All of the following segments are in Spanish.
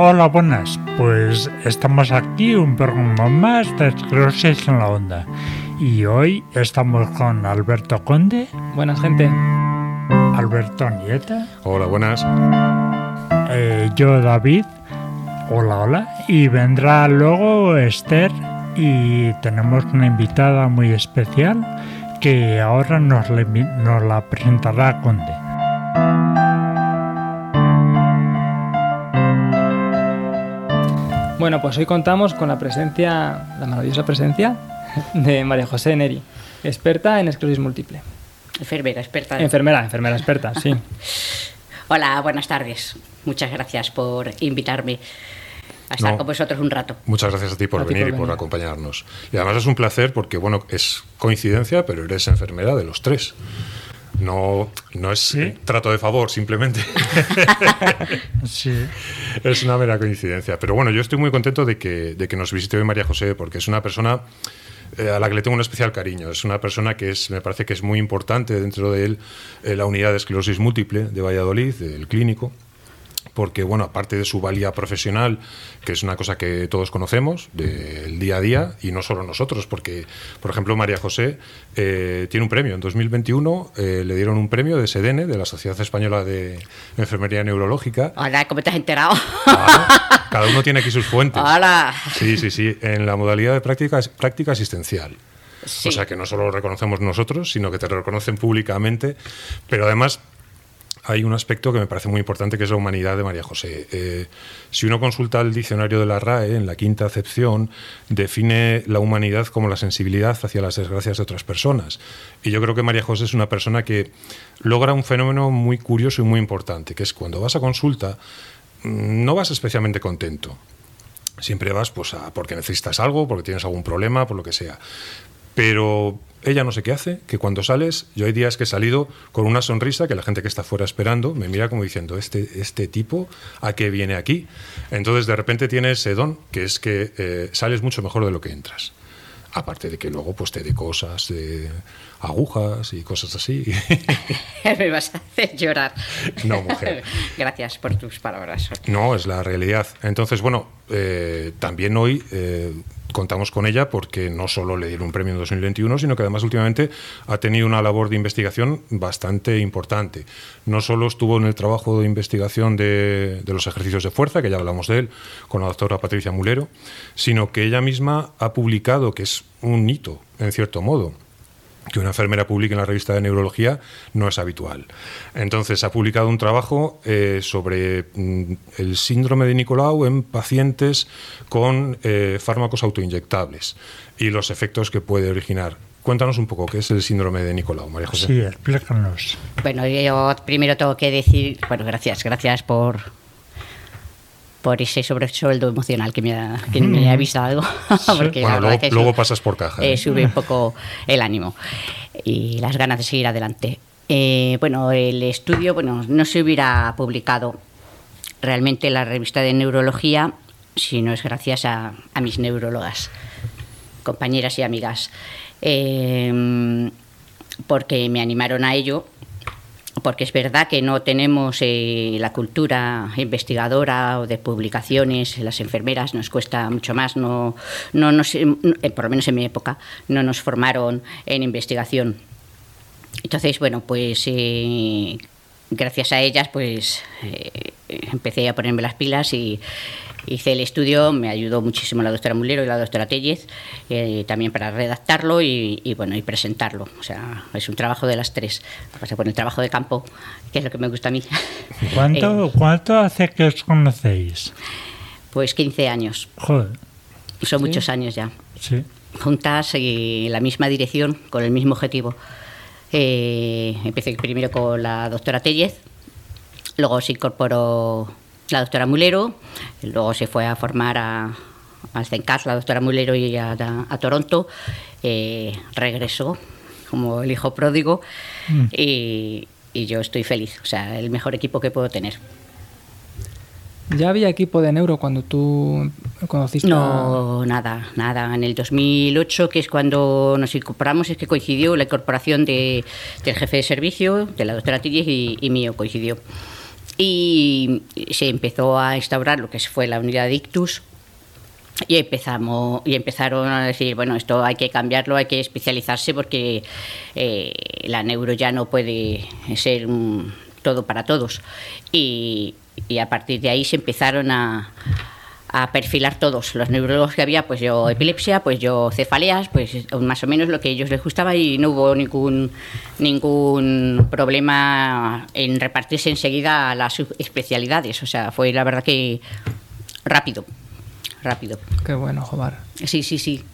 Hola, buenas. Pues estamos aquí un programa más de Esclerosis en la Onda. Y hoy estamos con Alberto Conde. Buenas, gente. Alberto Nieta. Hola, buenas. Eh, yo, David. Hola, hola. Y vendrá luego Esther. Y tenemos una invitada muy especial que ahora nos, nos la presentará Conde. Bueno, pues hoy contamos con la presencia, la maravillosa presencia de María José Neri, experta en esclerosis múltiple. Enfermera, experta. Enfermera, enfermera experta, sí. Hola, buenas tardes. Muchas gracias por invitarme a estar con vosotros un rato. Muchas gracias a ti por venir y por acompañarnos. Y además es un placer porque, bueno, es coincidencia, pero eres enfermera de los tres. No, no es trato de favor, simplemente. sí. Es una mera coincidencia. Pero bueno, yo estoy muy contento de que, de que nos visite hoy María José, porque es una persona eh, a la que le tengo un especial cariño. Es una persona que es, me parece que es muy importante dentro de él, eh, la unidad de esclerosis múltiple de Valladolid, del clínico porque, bueno, aparte de su valía profesional, que es una cosa que todos conocemos del día a día, y no solo nosotros, porque, por ejemplo, María José eh, tiene un premio. En 2021 eh, le dieron un premio de SEDENE, de la Sociedad Española de Enfermería Neurológica. Hola, ¿cómo te has enterado? cada uno tiene aquí sus fuentes. Hola. Sí, sí, sí, en la modalidad de práctica, práctica asistencial. O sea que no solo lo reconocemos nosotros, sino que te reconocen públicamente, pero además hay un aspecto que me parece muy importante, que es la humanidad de María José. Eh, si uno consulta el diccionario de la RAE, en la quinta acepción, define la humanidad como la sensibilidad hacia las desgracias de otras personas. Y yo creo que María José es una persona que logra un fenómeno muy curioso y muy importante, que es cuando vas a consulta, mm, no vas especialmente contento. Siempre vas pues, a, porque necesitas algo, porque tienes algún problema, por lo que sea. Pero ella no sé qué hace, que cuando sales, yo hay días que he salido con una sonrisa que la gente que está fuera esperando me mira como diciendo, este, este tipo, ¿a qué viene aquí? Entonces de repente tienes ese don, que es que eh, sales mucho mejor de lo que entras. Aparte de que luego pues te dé cosas, de agujas y cosas así. Me vas a hacer llorar. No, mujer. Gracias por tus palabras. No, es la realidad. Entonces, bueno, eh, también hoy eh, contamos con ella porque no solo le dieron un premio en 2021, sino que además últimamente ha tenido una labor de investigación bastante importante. No solo estuvo en el trabajo de investigación de, los ejercicios de fuerza, que ya hablamos de él, con la doctora Patricia Mulero, sino que ella misma ha publicado, que es un hito, en cierto modo, que una enfermera publique en la revista de neurología no es habitual. Entonces, ha publicado un trabajo eh, sobre mm, el síndrome de Nicolau en pacientes con eh, fármacos autoinyectables y los efectos que puede originar. Cuéntanos un poco qué es el síndrome de Nicolau, María José. Sí, explícanos. Bueno, yo primero tengo que decir, bueno, gracias, gracias por, por ese sobresueldo emocional que me ha, que me ha avisado. porque luego, pasas por caja. ¿eh? sube un poco el ánimo y las ganas de seguir adelante. Eh, bueno, el estudio bueno, no se hubiera publicado realmente en la revista de neurología si no es gracias a, mis neurólogas, compañeras y amigas, eh, porque me animaron a ello porque es verdad que no tenemos eh, la cultura investigadora o de publicaciones, las enfermeras nos cuesta mucho más, no, no nos, eh, por lo menos en mi época, no nos formaron en investigación. Entonces, bueno, pues eh, gracias a ellas, pues empecé a ponerme las pilas y hice el estudio, me ayudó muchísimo la doctora Mulero y la doctora Tellez, eh, también para redactarlo y, bueno, y presentarlo. O sea, es un trabajo de las tres. Pasa por el trabajo de campo, que es lo que me gusta a mí. ¿Cuánto, eh, ¿cuánto hace que os conocéis? Pues 15 años. Joder. Son muchos años ya. Sí. Juntas y en la misma dirección, con el mismo objetivo. Eh, empecé primero con la doctora Tellez, luego se incorporó la doctora Mulero, luego se fue a formar a, CENCAS, la doctora Mulero, y a, Toronto, eh, regresó como el hijo pródigo mm. y, yo estoy feliz, o sea, el mejor equipo que puedo tener. ¿Ya había equipo de neuro cuando tú conociste? No, nada, nada. En el 2008, que es cuando nos incorporamos, es que coincidió la incorporación de, del jefe de servicio, de la doctora Tillis y, y mío, coincidió. Y se empezó a instaurar lo que fue la unidad de ictus. Y empezamos y empezaron a decir bueno esto hay que cambiarlo hay que especializarse porque eh, la neuro ya no puede ser todo para todos y, y a partir de ahí se empezaron a, a perfilar todos los neurólogos que había, pues yo epilepsia, pues yo cefaleas, pues más o menos lo que a ellos les gustaba y no hubo ningún ningún problema en repartirse enseguida las subespecialidades, o sea, fue la verdad que rápido, rápido. Qué bueno, Jomar. Sí, sí, sí.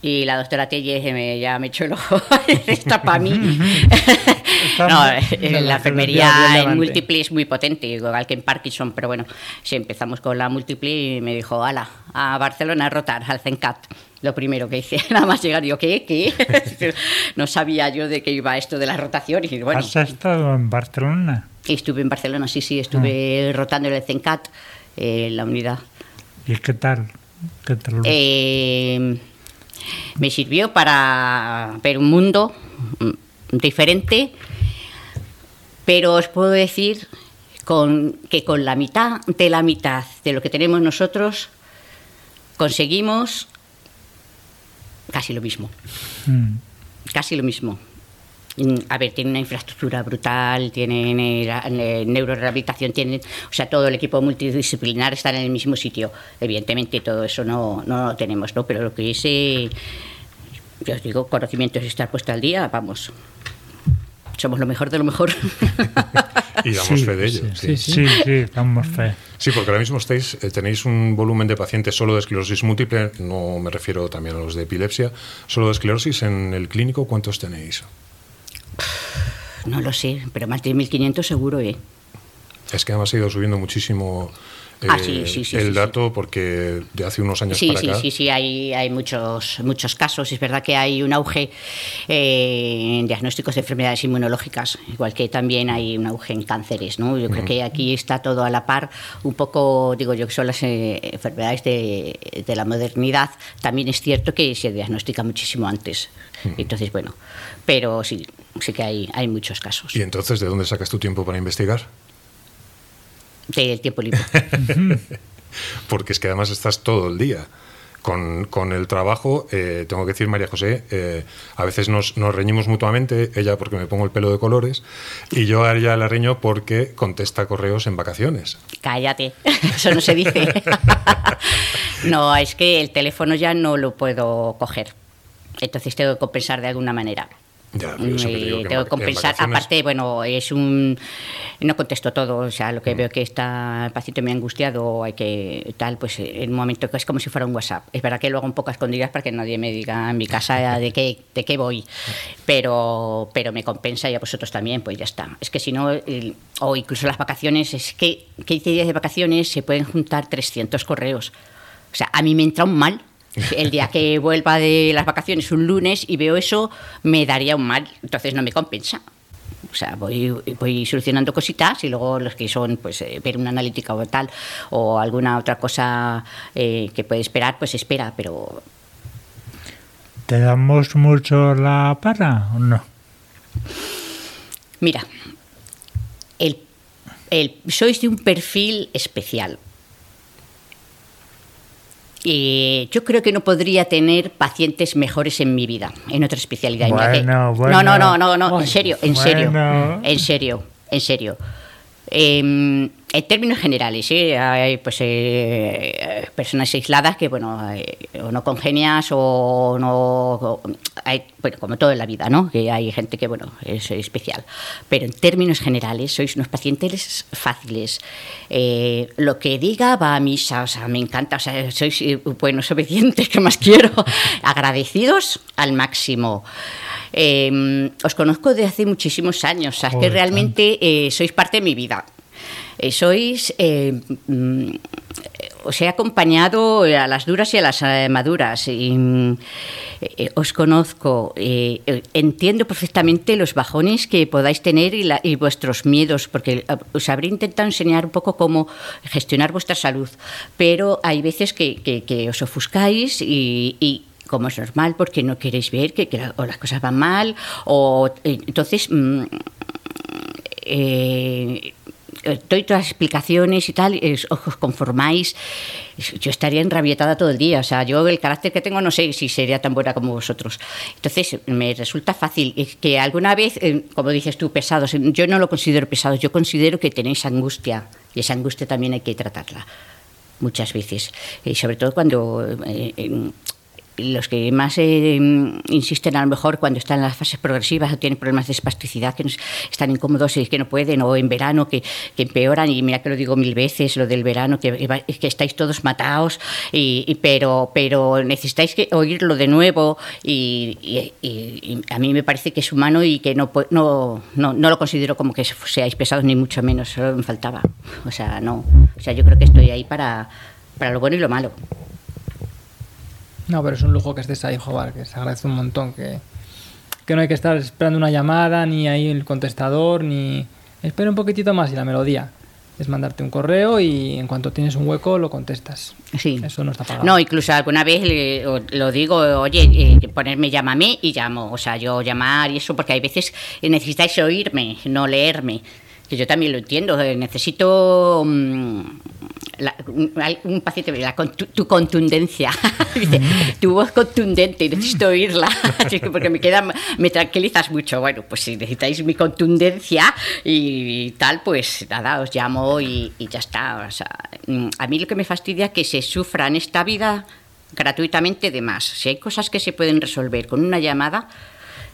Y la doctora Telle ya me echó el ojo, está para mí. no, eh, la enfermería en múltiple es muy potente, igual que en Parkinson, pero bueno, si empezamos con la múltiple y me dijo, ala, a Barcelona a rotar, al CENCAT. Lo primero que hice, nada más llegar, yo, ¿qué? ¿Qué? no sabía yo de qué iba esto de la rotación. Y, bueno, ¿Has estado en Barcelona? Estuve en Barcelona, sí, sí, estuve ah. rotando en el CENCAT, eh, la unidad. ¿Y qué tal? ¿Qué tal? Eh, me sirvió para ver un mundo mm, diferente, pero os puedo decir con, que con la mitad de la mitad de lo que tenemos nosotros conseguimos casi lo mismo. Mm. Casi lo mismo. A ver, tienen una infraestructura brutal, tienen eh, eh, neurorehabilitación, tienen, o sea, todo el equipo multidisciplinar está en el mismo sitio. Evidentemente todo eso no, no lo tenemos, ¿no? Pero lo que es, eh, yo os digo, conocimientos y estar puesto al día, vamos, somos lo mejor de lo mejor. y damos fe de ello. Sí, sí, sí, damos fe. Sí, porque ahora mismo estáis, tenéis un volumen de pacientes solo de esclerosis múltiple, no me refiero también a los de epilepsia, solo de esclerosis en el clínico, ¿cuántos tenéis? No lo sé, pero más de 1.500 seguro, ¿eh? Es que además ha ido subiendo muchísimo ah, sí, sí, sí, el dato porque de hace unos años sí, para sí, Sí, sí, hay, hay muchos, muchos casos. Es verdad que hay un auge eh, en diagnósticos de enfermedades inmunológicas, igual que también hay un auge en cánceres. ¿no? Yo creo que aquí está todo a la par. Un poco, digo yo, que son las eh, enfermedades de, de, la modernidad. También es cierto que se diagnostica muchísimo antes. Entonces, bueno, pero sí, sí que hay, hay muchos casos. ¿Y entonces de dónde sacas tu tiempo para investigar? Del tiempo libre. Porque es que además estás todo el día. Con, con el trabajo, eh, tengo que decir, María José, eh, a veces nos, nos, reñimos mutuamente, ella porque me pongo el pelo de colores y yo a ella la reño porque contesta correos en vacaciones. Cállate, eso no se dice. no, es que el teléfono ya no lo puedo coger. Entonces tengo que compensar de alguna manera. Ya, tengo que compensar. Aparte, bueno, es un. No contesto todo, o sea, lo que mm. veo que está el paciente muy angustiado, hay que tal, pues en un momento que es como si fuera un WhatsApp. Es verdad que lo hago un poco a escondidas para que nadie me diga en mi casa de qué, de qué voy, pero, pero me compensa y a vosotros también, pues ya está. Es que si no, o incluso las vacaciones, es que 15 días de vacaciones se pueden juntar 300 correos. O sea, a mí me entra un mal el día que vuelva de las vacaciones un lunes y veo eso, me daría un mal, entonces no me compensa. O sea, voy, voy solucionando cositas y luego los que son, pues, eh, ver una analítica o tal, o alguna otra cosa eh, que puede esperar, pues espera, pero... ¿Te damos mucho la para o no? Mira, el, el, sois de un perfil especial eh, yo creo que no podría tener pacientes mejores en mi vida, en otra especialidad. Bueno, no, no, no, no, no, en serio, en serio, en serio, en serio. Eh, en términos generales, hay pues, eh, personas aisladas que, bueno, eh, o no congenias o no. hay, bueno, como todo en la vida, ¿no? Que hay gente que, bueno, es especial. Pero en términos generales, sois unos pacientes fáciles. Eh, lo que diga va a misa, o sea, me encanta, o sea, sois buenos, obedientes, que más quiero. Agradecidos al máximo. os conozco de hace muchísimos años, o sea, que realmente sois parte de mi vida. Eh, sois, eh, mm, os he acompañado a las duras y a las eh, maduras. Y, os conozco, entiendo perfectamente los bajones que podáis tener y, vuestros miedos, porque os habré intentado enseñar un poco cómo gestionar vuestra salud, pero hay veces que, os ofuscáis y, como es normal, porque no queréis ver que, o las cosas van mal, o entonces mm, doy todas las explicaciones y tal, os conformáis, yo estaría enrabietada todo el día. O sea, yo el carácter que tengo no sé si sería tan buena como vosotros. Entonces, me resulta fácil que alguna vez, eh, como dices tú, pesados, yo no lo considero pesados, yo considero que tenéis angustia y esa angustia también hay que tratarla muchas veces. Y sobre todo cuando eh, los que más eh, insisten a lo mejor cuando están en las fases progresivas o tienen problemas de espasticidad, que están incómodos y que no pueden, o en verano que, empeoran, y mira que lo digo mil veces, lo del verano, que, que estáis todos matados, y, pero, pero necesitáis que oírlo de nuevo, y, a mí me parece que es humano y que no, no, no, no lo considero como que seáis pesados, ni mucho menos, solo me faltaba. O sea, no. O sea, yo creo que estoy ahí para, para lo bueno y lo malo. No, pero es un lujo que estés ahí, Jobar, que se agradece un montón. Que, que no hay que estar esperando una llamada, ni ahí el contestador, ni. Espera un poquitito más y la melodía. Es mandarte un correo y en cuanto tienes un hueco lo contestas. Sí. Eso no está pagado. No, incluso alguna vez lo digo, oye, eh, ponerme llámame y llamo. O sea, yo llamar y eso, porque hay veces necesitáis oírme, no leerme que yo también lo entiendo, eh, necesito mm, un, paciente, la, tu, contundencia, tu voz contundente, necesito oírla, porque me queda, me tranquilizas mucho. Bueno, pues si necesitáis mi contundencia y, tal, pues nada, os llamo y, y ya está. O sea, mm, a mí lo que me fastidia es que se sufra en esta vida gratuitamente de más. Si hay cosas que se pueden resolver con una llamada,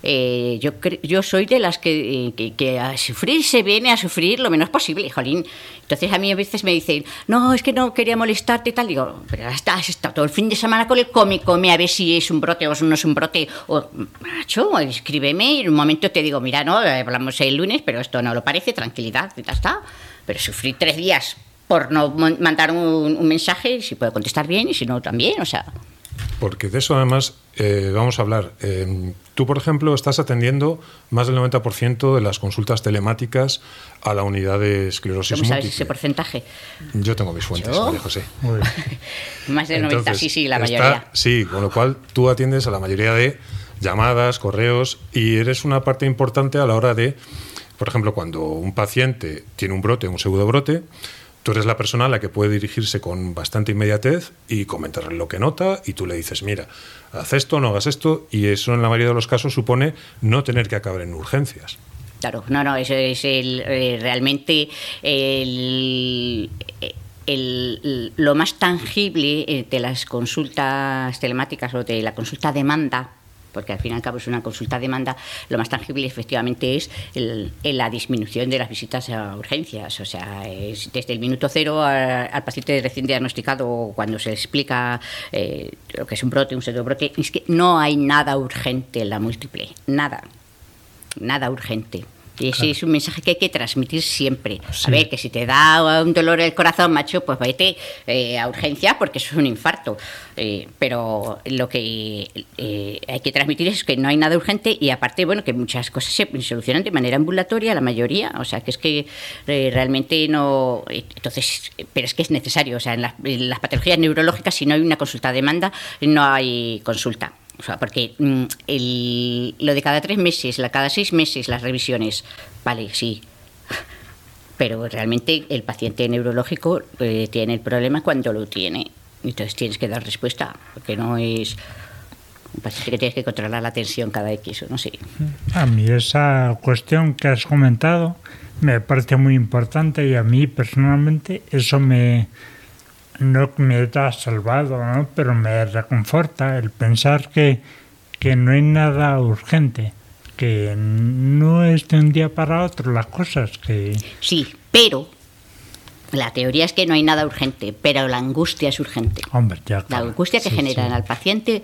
eh, yo, yo soy de las que, que, a sufrir se viene a sufrir lo menos posible, jolín. Entonces a mí a veces me dicen, no, es que no quería molestarte y tal. Digo, pero has estado todo el fin de semana con el come, come, a ver si es un brote o no es un brote. O, macho, escríbeme y en un momento te digo, mira, no, hablamos el lunes, pero esto no lo parece, tranquilidad, ya está. Pero sufrir tres días por no mandar un, un mensaje, si puedo contestar bien y si no también, o sea... Porque de eso además eh, vamos a hablar. Eh, tú, por ejemplo, estás atendiendo más del 90% de las consultas telemáticas a la unidad de esclerosis ¿Cómo sabes ese porcentaje? Yo tengo mis fuentes, María José. más del 90, sí, sí, la mayoría. Sí, con lo cual tú atiendes a la mayoría de llamadas, correos y eres una parte importante a la hora de, por ejemplo, cuando un paciente tiene un brote, un pseudo brote, Tú eres la persona a la que puede dirigirse con bastante inmediatez y comentarle lo que nota y tú le dices, mira, haz esto, no hagas esto y eso en la mayoría de los casos supone no tener que acabar en urgencias. Claro, no, no, eso es el, eh, realmente el, lo más tangible eh, de las consultas telemáticas o de la consulta demanda porque al fin y al cabo es una consulta demanda, lo más tangible efectivamente es la disminución de las visitas a urgencias. O sea, es desde el minuto cero al paciente recién diagnosticado, cuando se explica eh, lo que es un brote, un pseudobrote, es que no hay nada urgente en la múltiple, nada, nada urgente. Y ese es un mensaje que hay que transmitir siempre. A ver, que si te da un dolor el corazón, macho, pues vete eh, a urgencia porque eso es un infarto. Eh, pero lo que eh, hay que transmitir es que no hay nada urgente y aparte, bueno, que muchas cosas se solucionan de manera ambulatoria, la mayoría. O sea, que es que realmente no... Entonces, pero es que es necesario. O sea, en las, en las patologías neurológicas, si no hay una consulta de demanda, no hay consulta. O sea, porque mm, lo de cada tres meses, la cada seis meses, las revisiones, vale, sí. Pero realmente el paciente neurológico eh, tiene el problema cuando lo tiene. Entonces tienes que dar respuesta, porque no es un paciente que tienes que controlar la tensión cada X no sé. A mí esa cuestión que has comentado me parece muy importante y a mí personalmente eso me, no me ha salvado, ¿no? pero me reconforta el pensar que, que no hay nada urgente, que no es de un día para otro las cosas. que Sí, pero la teoría es que no hay nada urgente, pero la angustia es urgente. Hombre, ya, La angustia que genera al paciente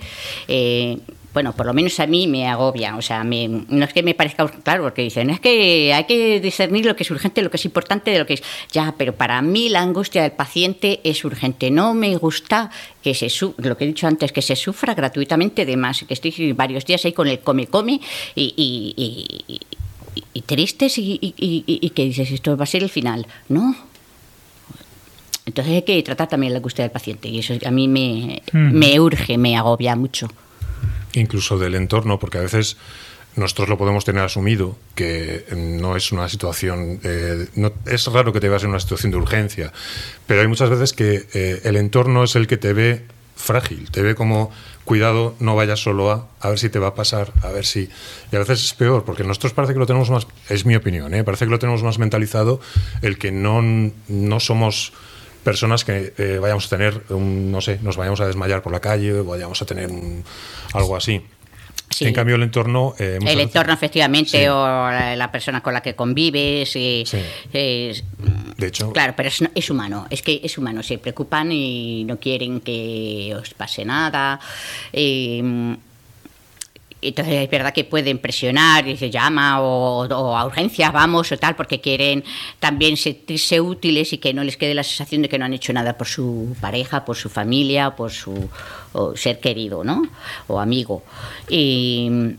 eh, bueno, por lo menos a mí me agobia. O sea, no es que me parezca claro, porque dicen, es que hay que discernir lo que es urgente, lo que es importante de lo que es. Ya, pero para mí la angustia del paciente es urgente. No me gusta que se, lo que he dicho antes, que se sufra gratuitamente de más, que estoy varios días ahí con el come-come y, y, tristes y, que dices, esto va a ser el final. No, entonces hay que tratar también la angustia del paciente y eso a mí me, mm. me urge, me agobia mucho incluso del entorno, porque a veces nosotros lo podemos tener asumido, que no es una situación, eh, no, es raro que te veas en una situación de urgencia, pero hay muchas veces que eh, el entorno es el que te ve frágil, te ve como cuidado, no vayas solo a, a ver si te va a pasar, a ver si... Y a veces es peor, porque nosotros parece que lo tenemos más, es mi opinión, ¿eh? parece que lo tenemos más mentalizado el que no, no somos personas que eh, vayamos a tener, un, no sé, nos vayamos a desmayar por la calle, o vayamos a tener algo así. En cambio, el entorno. Eh, el entorno, efectivamente, o la, persona con la que convives. Y, de hecho. Claro, pero es, humano. Es que es humano. Se preocupan y no quieren que os pase nada. Eh, entonces es verdad que pueden presionar y se llama o, a urgencias vamos o tal porque quieren también sentirse útiles y que no les quede la sensación de que no han hecho nada por su pareja, por su familia, por su ser querido, ¿no? O amigo. Y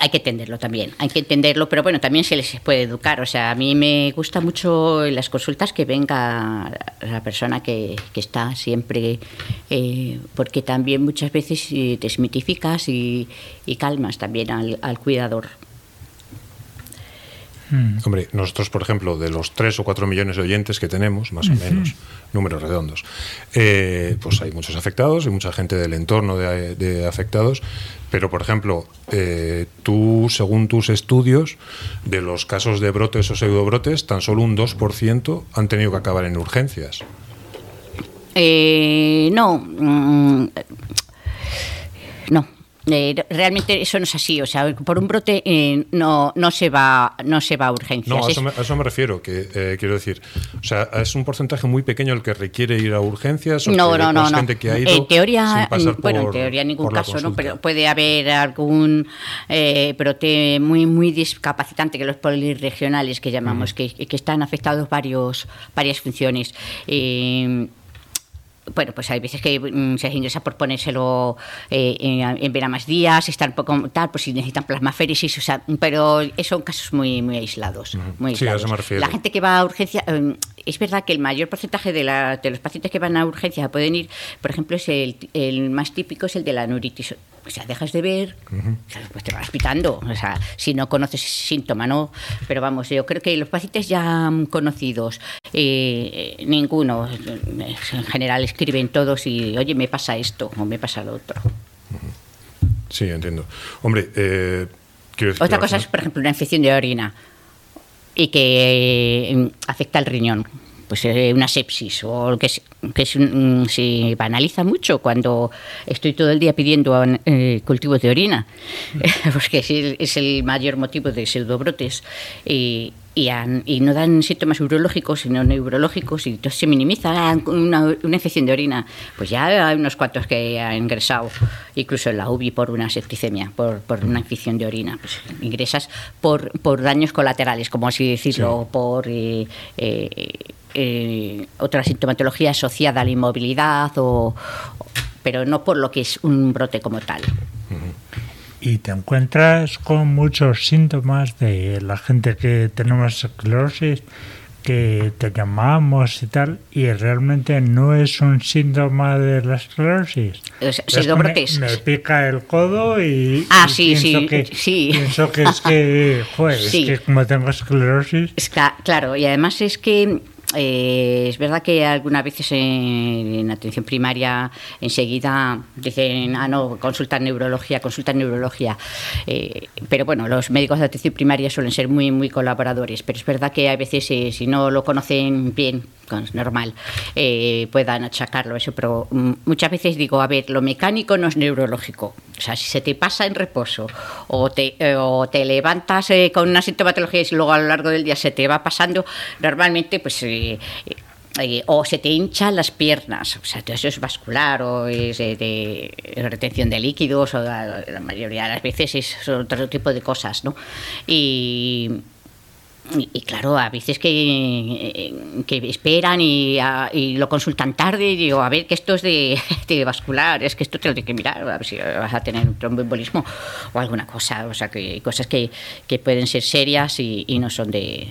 hay que entenderlo también, hay que entenderlo, pero bueno, también se les puede educar. O sea, a mí me gusta mucho las consultas que venga la persona que, está siempre, eh, porque también muchas veces eh, desmitificas y, y calmas también al, al cuidador. Mm. Hombre, nosotros, por ejemplo, de los 3 o 4 millones de oyentes que tenemos, más o menos, números redondos, eh, pues hay muchos afectados y mucha gente del entorno de, afectados, pero, por ejemplo, eh, tú, según tus estudios, de los casos de brotes o pseudobrotes, tan solo un 2% han tenido que acabar en urgencias. Eh, no. No, eh, realmente eso no es así, o sea, por un brote eh, no, no se va no se va a urgencias. No, a eso, me, refiero, que eh, quiero decir, o sea, es un porcentaje muy pequeño el que requiere ir a urgencias. no, no, no, en teoría, bueno, en teoría en ningún caso, no, pero puede haber algún brote muy muy discapacitante que los polirregionales que llamamos, que, que, están afectados varios varias funciones bueno, pues hay veces que mm, se ingresa por ponérselo eh, en, ver a más días, estar un poco tal, pues si necesitan plasmaféresis, o sea, pero son casos muy, muy aislados. Muy Sí, a eso me refiero. La gente que va a urgencia, em, es verdad que el mayor porcentaje de, la, de, los pacientes que van a urgencia pueden ir, por ejemplo, es el, el más típico es el de la neuritis o sea, dejas de ver, pues te vas pitando. O sea, si no conoces ese síntoma, ¿no? Pero vamos, yo creo que los pacientes ya conocidos, eh, ninguno, en general escriben todos y, oye, me pasa esto o me pasa lo otro. Sí, entiendo. Hombre, eh, Otra cosa es, por ejemplo, una infección de orina y que eh, afecta al riñón pues eh, una sepsis o que, que se banaliza mucho cuando estoy todo el día pidiendo eh, cultivos de orina, porque es el, es el mayor motivo de pseudobrotes. Y, y, no dan síntomas urológicos, sino neurológicos, y entonces se minimiza una, una, infección de orina. Pues ya hay unos cuantos que han ingresado, incluso en la UBI, por una septicemia, por, por una infección de orina. Pues ingresas por, por daños colaterales, como así decirlo, por eh, eh, eh, otra sintomatología asociada a la inmovilidad, o, pero no por lo que es un brote como tal y te encuentras con muchos síntomas de la gente que tenemos esclerosis que te llamamos y tal, y realmente no es un síntoma de la esclerosis. Es, me, pica el codo y, ah, sí, pienso, sí, que, sí. pienso que es que, joder, es que como tengo esclerosis... claro, y además es que eh, es verdad que algunas veces en, atención primaria enseguida dicen, ah, no, consulta neurología, consulta neurología. Eh, pero bueno, los médicos de atención primaria suelen ser muy, muy colaboradores, pero es verdad que a veces eh, si no lo conocen bien, es normal, puedan achacarlo eso, pero muchas veces digo, a ver, lo mecánico no es neurológico. O sea, si se te pasa en reposo o te, o te levantas con una sintomatología y luego a lo largo del día se te va pasando, normalmente pues eh, o se te hinchan las piernas, o sea, eso es vascular o es de, retención de líquidos, o la, mayoría de las veces es otro tipo de cosas, ¿no? Y, y, claro, a veces que, que esperan y, lo consultan tarde y digo, a ver, que esto es de, vascular, es que esto te lo tienes que mirar, a ver si vas a tener un tromboembolismo o alguna cosa, o sea, que cosas que, que pueden ser serias y no son de,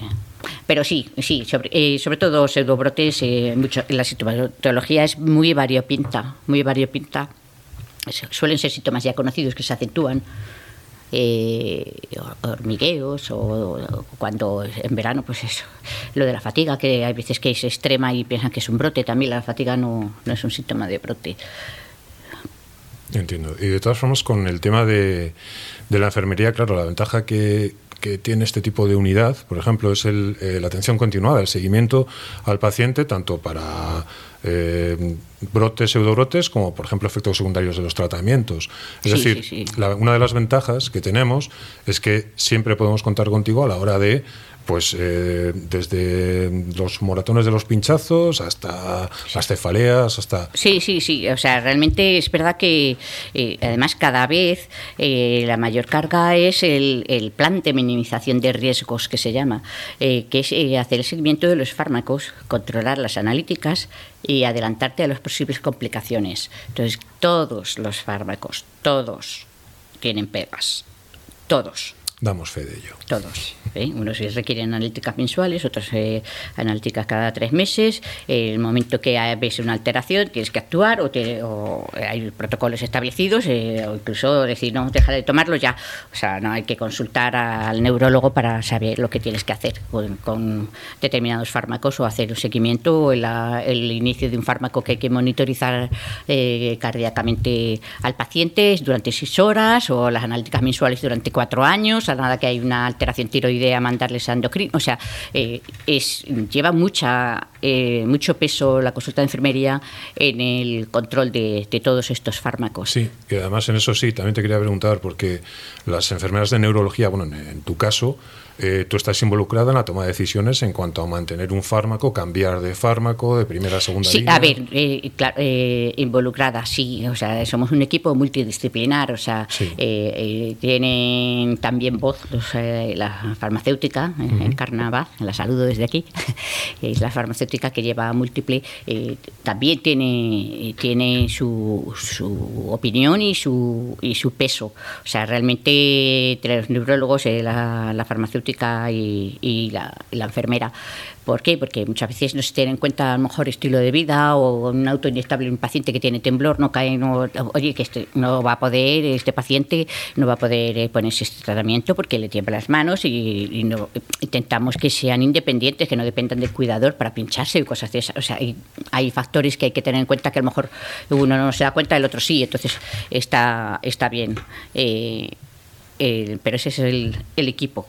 pero sí, sí, sobre, eh, sobre todo pseudobrotes, eh, mucho, la sintomatología es muy variopinta, muy variopinta. Suelen ser síntomas ya conocidos que se acentúan eh, hormigueos o, cuando en verano, pues eso, lo de la fatiga, que hay veces que es extrema y piensan que es un brote, también la fatiga no, no es un síntoma de brote. Entiendo. Y de todas formas, con el tema de, de la enfermería, claro, la ventaja que, que tiene este tipo de unidad, por ejemplo, es el, eh, la atención continuada, el seguimiento al paciente, tanto para eh, brotes, pseudobrotes, como por ejemplo efectos secundarios de los tratamientos. Es decir, una de las ventajas que tenemos es que siempre podemos contar contigo a la hora de pues eh, desde los moratones de los pinchazos hasta las cefaleas, hasta... Sí, sí, sí, o sea, realmente es verdad que eh, además cada vez eh, la mayor carga es el, el, plan de minimización de riesgos que se llama, que es hacer el seguimiento de los fármacos, controlar las analíticas y adelantarte a las posibles complicaciones. Entonces, todos los fármacos, todos tienen pegas, todos. Damos fe de ello. Todos. ¿eh? Unos requieren analíticas mensuales, otros eh, analíticas cada tres meses. El momento que ves una alteración, tienes que actuar o, hay protocolos establecidos eh, o incluso decir, no, deja de tomarlo ya. O sea, no hay que consultar al neurólogo para saber lo que tienes que hacer con, determinados fármacos o hacer un seguimiento o el inicio de un fármaco que hay que monitorizar cardíacamente al paciente durante seis horas o las analíticas mensuales durante cuatro años nada que hay una alteración tiroidea, mandarles endocrino. O sea, eh, es, lleva mucha, eh, mucho peso la consulta de enfermería en el control de, todos estos fármacos. Sí, y además en eso sí, también te quería preguntar, porque las enfermeras de neurología, bueno, en tu caso, eh, tú estás involucrada en la toma de decisiones en cuanto a mantener un fármaco, cambiar de fármaco, de primera a segunda sí, a ver, eh, eh, involucrada, sí, o sea, somos un equipo multidisciplinar, o sea, tienen también voz la farmacéutica, en Carnaval, la saludo desde aquí, es la farmacéutica que lleva múltiple, también tiene, tiene su, su opinión y su, y su peso, o sea, realmente entre los neurólogos, la, la farmacéutica y, la, enfermera. ¿Por qué? Porque muchas veces no se tiene en cuenta a lo mejor estilo de vida o un auto inyectable, un paciente que tiene temblor, no cae, no, oye, que este, no va a poder, este paciente no va a poder eh, ponerse este tratamiento porque le tiembla las manos y, no, intentamos que sean independientes, que no dependan del cuidador para pincharse y cosas de esas. O sea, hay, factores que hay que tener en cuenta que a lo mejor uno no se da cuenta, el otro sí, entonces está, está bien. Eh, pero ese es el, el equipo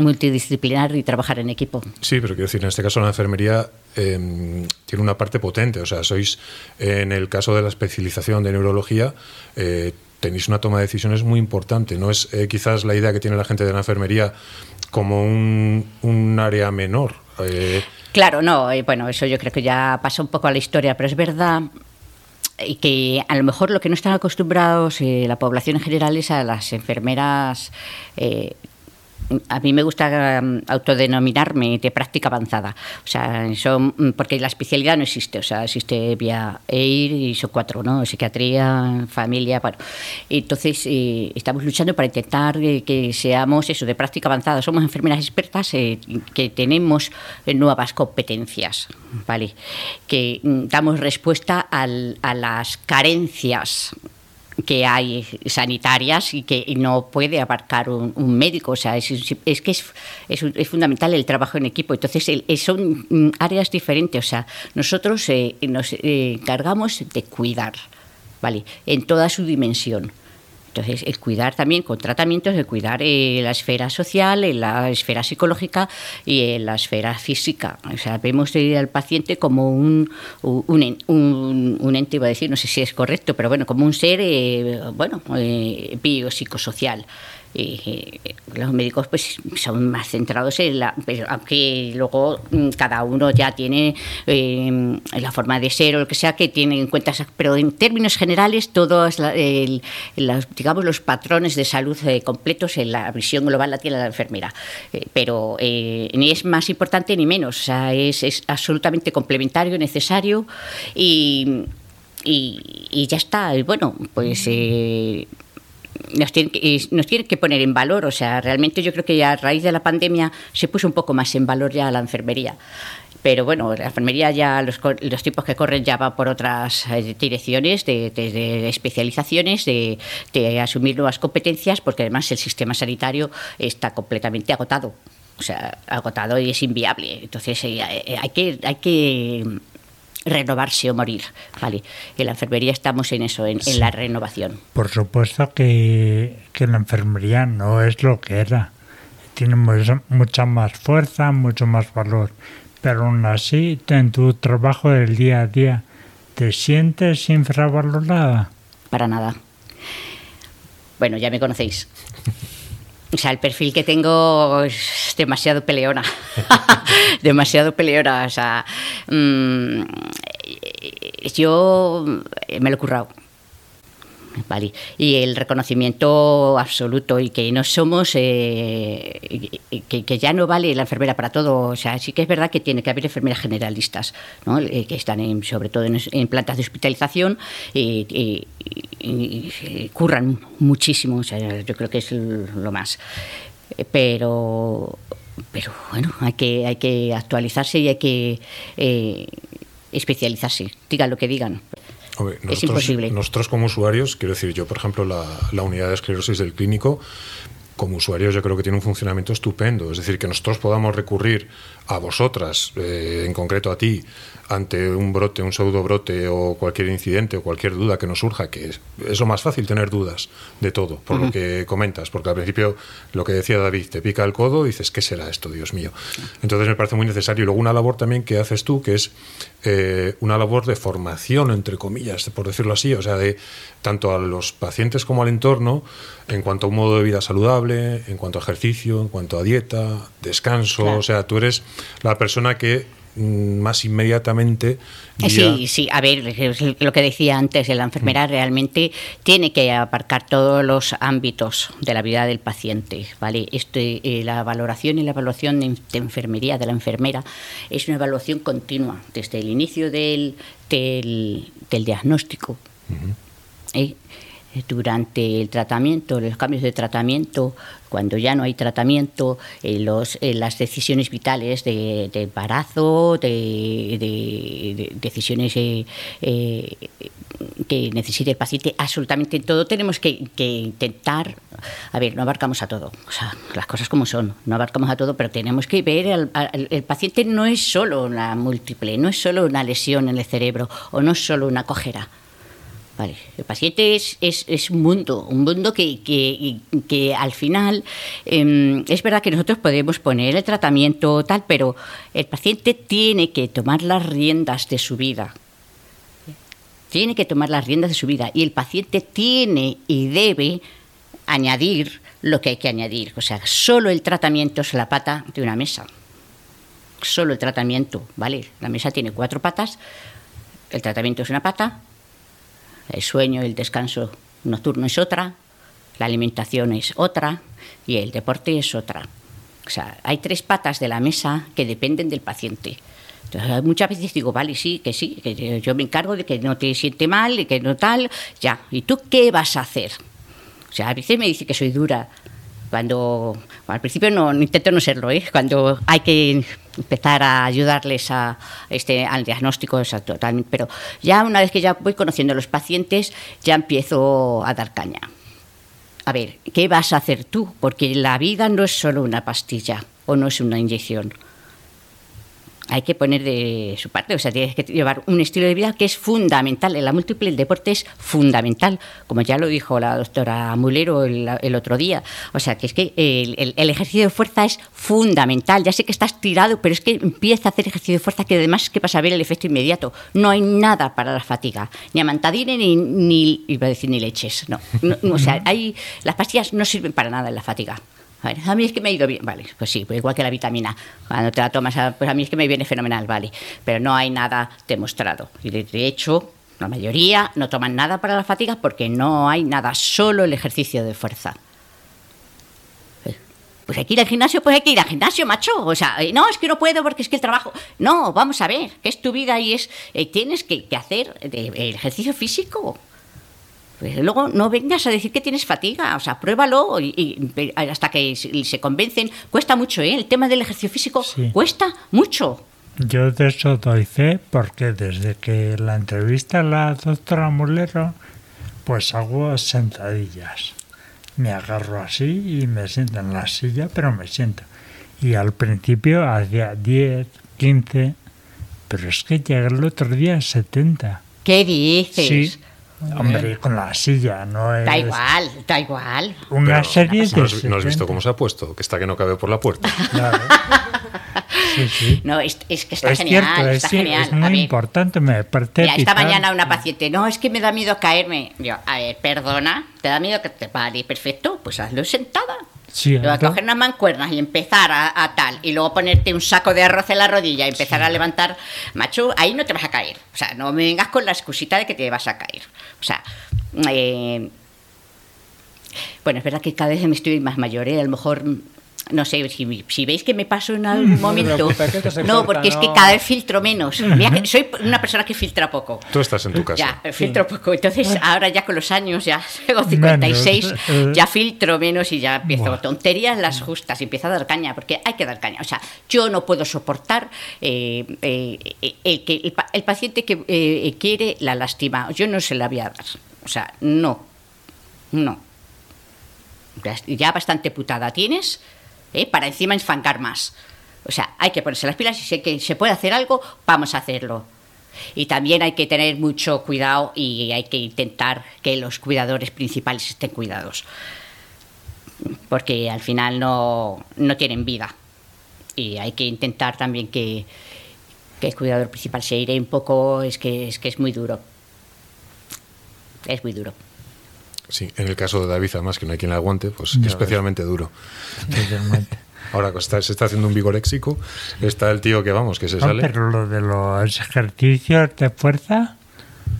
multidisciplinar y trabajar en equipo. Sí, pero quiero decir, en este caso la enfermería em, tiene una parte potente, o sea, sois, en el caso de la especialización de neurología, eh, tenéis una toma de decisiones muy importante, no es eh, quizás la idea que tiene la gente de la enfermería como un, área menor. Eh. Claro, no, bueno, eso yo creo que ya pasa un poco a la historia, pero es verdad y que a lo mejor lo que no están acostumbrados la población en general es a las enfermeras a mí me gusta um, autodenominarme de práctica avanzada, o sea, son, mm, porque la especialidad no existe, o sea, existe vía EIR y son cuatro, ¿no? Psiquiatría, familia, bueno. Entonces, eh, estamos luchando para intentar eh, que seamos eso, de práctica avanzada. Somos enfermeras expertas eh, que tenemos nuevas competencias, ¿vale? Que mm, damos respuesta al, a las carencias que hay sanitarias y que no puede abarcar un, médico. O sea, es, que es, es, fundamental el trabajo en equipo. Entonces, son mm, áreas diferentes. O sea, nosotros eh, nos eh, encargamos de cuidar, ¿vale? En toda su dimensión. Entonces, el cuidar también con tratamientos, el cuidar en la esfera social, en la esfera psicológica y en la esfera física. O sea, vemos al paciente como un, un, un, ente, iba a decir, no sé si es correcto, pero bueno, como un ser, eh, bueno, eh, biopsicosocial y los médicos pues son más centrados en la pero aunque luego mm, cada uno ya tiene em, la forma de ser o lo que sea que tiene en cuenta pero en términos generales todos digamos los patrones de salud eh, completos en la visión global la tiene la enfermera. Eh, pero eh, ni es más importante ni menos o sea es, es absolutamente complementario necesario y, y, y ya está. Y bueno pues nos tiene, que, nos tiene que poner en valor. O sea, realmente yo creo que a raíz de la pandemia se puso un poco más en valor ya la enfermería. pero bueno, la enfermería ya, los, los tipos que corren ya va por otras eh, direcciones de, especializaciones, de, asumir nuevas competencias, porque además el sistema sanitario está completamente agotado. O sea, agotado y es inviable. Entonces eh, eh, hay que, hay que renovarse o morir. Vale. En la enfermería estamos en eso, en, la renovación. Por supuesto que, que, la enfermería no es lo que era. Tiene mucha más fuerza, mucho más valor pero aún así, en tu trabajo del día a día, ¿te sientes infravalorada? Para nada. Bueno, ya me conocéis. O sea, el perfil que tengo es demasiado peleona. demasiado peleona. O sea, mm, yo me lo he currado. Y el reconocimiento absoluto y que no somos, eh, que, ya no vale la enfermera para todo. O sea, sí que es verdad que tiene que haber enfermeras generalistas, ¿no? Eh, que están sobre todo en, plantas de hospitalización y, curran muchísimo. O sea, yo creo que es lo más. Pero, pero bueno, hay que, hay que actualizarse y hay que eh, especializarse, digan lo que digan nosotros, es imposible. Nosotros como usuarios, quiero decir, yo por ejemplo, la, la unidad de esclerosis del clínico, como usuarios yo creo que tiene un funcionamiento estupendo. Es decir, que nosotros podamos recurrir a vosotras, eh, en concreto a ti, ante un brote, un pseudo brote o cualquier incidente o cualquier duda que nos surja, que es, lo más fácil tener dudas de todo, por lo que comentas, porque al principio lo que decía David, te pica el codo y dices, ¿qué será esto, Dios mío? Entonces me parece muy necesario. Y luego una labor también que haces tú, que es eh, una labor de formación, entre comillas, por decirlo así, o sea, de tanto a los pacientes como al entorno, en cuanto a un modo de vida saludable, en cuanto a ejercicio, en cuanto a dieta, descanso, o sea, tú eres la persona que más inmediatamente. Sí, sí, a ver, lo que decía antes, la enfermera mm. realmente tiene que aparcar todos los ámbitos de la vida del paciente, ¿vale? Este, eh, la valoración y la evaluación de, enfermería de la enfermera es una evaluación continua, desde el inicio del, del, diagnóstico durante el tratamiento, los cambios de tratamiento, cuando ya no hay tratamiento, eh, los, eh, las decisiones vitales de, embarazo, de, decisiones eh, que necesite el paciente, absolutamente todo tenemos que, intentar, a ver, no abarcamos a todo, o sea, las cosas como son, no abarcamos a todo, pero tenemos que ver, el paciente no es solo una múltiple, no es solo una lesión en el cerebro o no es solo una cojera el paciente es, un mundo, un mundo que, que, al final em, es verdad que nosotros podemos poner el tratamiento tal, pero el paciente tiene que tomar las riendas de su vida. Tiene que tomar las riendas de su vida y el paciente tiene y debe añadir lo que hay que añadir. O sea, solo el tratamiento es la pata de una mesa. Solo el tratamiento, ¿vale? La mesa tiene cuatro patas, el tratamiento es una pata, el sueño y el descanso nocturno es otra, la alimentación es otra y el deporte es otra. O sea, hay tres patas de la mesa que dependen del paciente. Entonces, muchas veces digo, vale, sí, que sí, que yo me encargo de que no te siente mal y que no tal, ya. ¿Y tú qué vas a hacer? O sea, a veces me dice que soy dura, cuando al principio no, intento no serlo, ¿eh? cuando hay que empezar a ayudarles a este al diagnóstico pero ya una vez que ya voy conociendo a los pacientes ya empiezo a dar caña. A ver, ¿qué vas a hacer tú? Porque la vida no es solo una pastilla o no es una inyección hay que poner de su parte, o sea, tienes que llevar un estilo de vida que es fundamental. En la múltiple el deporte es fundamental, como ya lo dijo la doctora Mulero el, otro día. O sea, que es que el, ejercicio de fuerza es fundamental. Ya sé que estás tirado, pero es que empieza a hacer ejercicio de fuerza que además es que pasa a ver el efecto inmediato. No hay nada para la fatiga, ni amantadine ni, ni iba a decir ni leches. No, o sea, hay, las pastillas no sirven para nada en la fatiga. A, mí es que me ha ido bien, vale, pues sí, pues igual que la vitamina, cuando te la tomas, pues a mí es que me viene fenomenal, vale, pero no hay nada demostrado. Y de, hecho, la mayoría no toman nada para la fatiga porque no hay nada, solo el ejercicio de fuerza. Eh, pues hay que ir al gimnasio, pues hay que ir al gimnasio, macho. O sea, eh, no, es que no puedo porque es que el trabajo. No, vamos a ver, que es tu vida y es. Eh, tienes que, que hacer el ejercicio físico. Pues luego no vengas a decir que tienes fatiga, o sea, pruébalo y, hasta que se convencen. Cuesta mucho, ¿eh? El tema del ejercicio físico cuesta mucho. Yo de eso doy fe porque desde que la entrevista a la doctora Mulero, pues hago sentadillas. Me agarro así y me siento en la silla, pero me siento. Y al principio hacía 10, 15, pero es que llegué el otro día a 70. ¿Qué dices? Sí. Hombre, con la silla, no es... Da igual, da igual. Una Pero serie de ¿no has, no has 70. visto cómo se ha puesto? Que está que no cabe por la puerta. Claro. Sí, sí. No, es, es que está es genial, cierto, es, está sí, genial. es muy importante, me parece Mira, esta mañana una paciente, no, es que me da miedo caerme. Yo, a ver, perdona, ¿te da miedo que te vale? Perfecto, pues hazlo sentada. Sí, Luego entonces- coger unas mancuernas y empezar a, a tal, y luego ponerte un saco de arroz en la rodilla y empezar a levantar, macho, ahí no te vas a caer. O sea, no me vengas con la excusita de que te vas a caer. O sea, eh, bueno, es verdad que cada vez me estoy más mayor, ¿eh? A lo mejor, no sé, si, si veis que me paso en algún te momento. No, porque es que cada vez filtro menos. Mira que soy una persona que filtra poco. Tú estás en tu casa. Ya, eh, filtro poco. Entonces, ahora ya con los años, ya tengo 56, Menos, eh. ya filtro menos y ya empiezo Buah. tonterías las justas y empiezo a dar caña, porque hay que dar caña. O sea, yo no puedo soportar eh, eh, eh, el, que el, pa- el paciente que eh, quiere la lástima. Yo no se la voy a dar. O sea, no. No. Ya- Ya bastante putada tienes, ¿eh? para encima enfangar más. O sea, hay que ponerse las pilas y si que se puede hacer algo, vamos a hacerlo. Y también hay que tener mucho cuidado y hay que intentar que los cuidadores principales estén cuidados. Porque al final no, no tienen vida. Y hay que intentar también que, que el cuidador principal se iré un poco, es que, es que es muy duro. Es muy duro. Sí, en el caso de David, además, que no hay quien la aguante, pues Ya ves. especialmente duro. Ahora está- se está haciendo un vigoréxico, está el tío que vamos, que se No, sale. pero lo de los ejercicios de fuerza,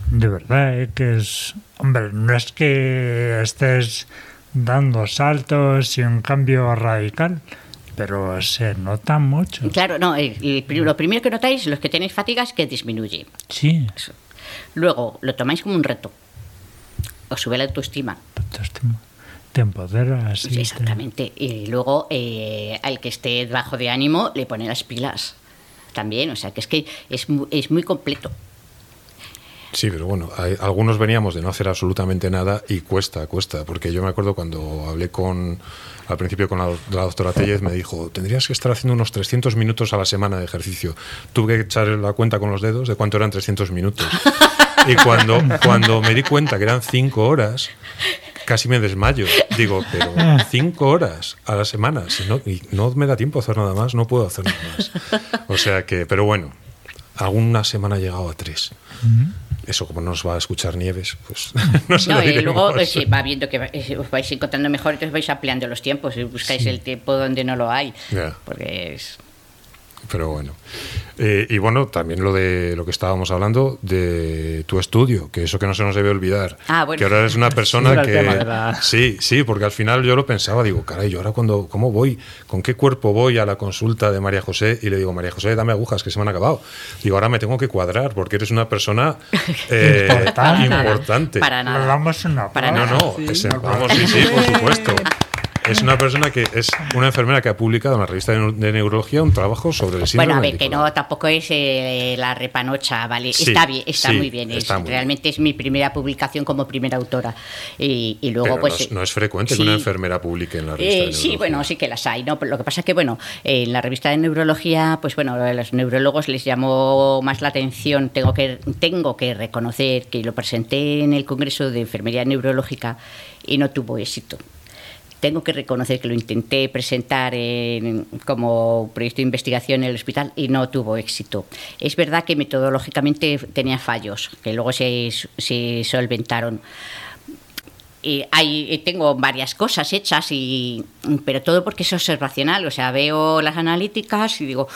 de verdad, eh, que es. Hombre, no es que estés dando saltos y un cambio radical, pero se nota mucho. Claro, no, el- el pri- lo primero que notáis, los que tenéis fatiga, es que disminuye. Sí, Eso. Luego, lo tomáis como un reto. Os sube la autoestima. autoestima. te empodera así. te- Exactamente. Y luego, eh, al que esté bajo de ánimo, le pone las pilas. También, o sea, que es que es mu- es muy completo. Sí, pero bueno, hay- algunos veníamos de no hacer absolutamente nada y cuesta, cuesta, porque yo me acuerdo cuando hablé con, al principio con la, la doctora Tellez, me dijo, tendrías que estar haciendo unos 300 minutos a la semana de ejercicio. Tuve que echar la cuenta con los dedos de cuánto eran 300 minutos. Y cuando, cuando me di cuenta que eran 5 horas, casi me desmayo. Digo, pero 5 horas a la semana, si no, y no me da tiempo a hacer nada más, no puedo hacer nada más. O sea que, pero bueno, alguna semana he llegado a 3 eso como no os va a escuchar Nieves, pues no se No, lo y luego eh, sí, va viendo que va- eh, os vais encontrando mejor, entonces vais ampliando los tiempos y buscáis el tiempo donde no lo hay. Porque es. Pero bueno. Eh, y bueno, también lo de lo que estábamos hablando de tu estudio, que eso que no se nos debe olvidar. Ah, bueno. Que ahora eres una persona que. la- Sí, sí, porque al final yo lo pensaba, digo, caray, yo ahora cuando, ¿cómo voy? ¿Con qué cuerpo voy a la consulta de María José? Y le digo, María José, dame agujas que se me han acabado. Digo, ahora me tengo que cuadrar porque eres una persona eh, Importante. importante. Para nada. damos una Para No, aplauso. no, Sí. vamos, sí, sí, por supuesto. Es una persona que es una enfermera que ha publicado en la revista de neu- de neurología un trabajo sobre el síndrome Bueno, a ver, que no, tampoco es eh, la repanocha, ¿vale? Sí, está bien, está sí, muy bien. es- realmente es mi primera publicación como primera autora. Y, y luego, Pero pues. no, es, eh, no es frecuente sí. que una enfermera publique en la revista Eh, de sí, neurología. bueno, sí que las hay, ¿no? Pero lo que pasa es que, bueno, en la revista de neurología, pues bueno, a los neurólogos les llamó más la atención. Tengo que, tengo que reconocer que lo presenté en el Congreso de Enfermería Neurológica y no tuvo éxito. Tengo que reconocer que lo intenté presentar en- como proyecto de investigación en el hospital y no tuvo éxito. Es verdad que metodológicamente tenía fallos, que luego se, se solventaron. Y hay, tengo varias cosas hechas, y, pero todo porque es observacional. O sea, veo las analíticas y digo,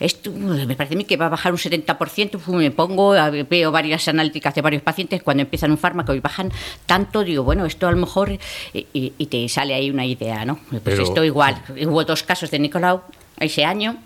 esto me parece a mí que va a bajar un 70%. pum, Me pongo, veo varias analíticas de varios pacientes cuando empiezan un fármaco y bajan tanto. Digo, bueno, esto a lo mejor. Y, y- y te sale ahí una idea, ¿no? Pues Pero- esto igual. Hubo dos casos de Nicolau ese año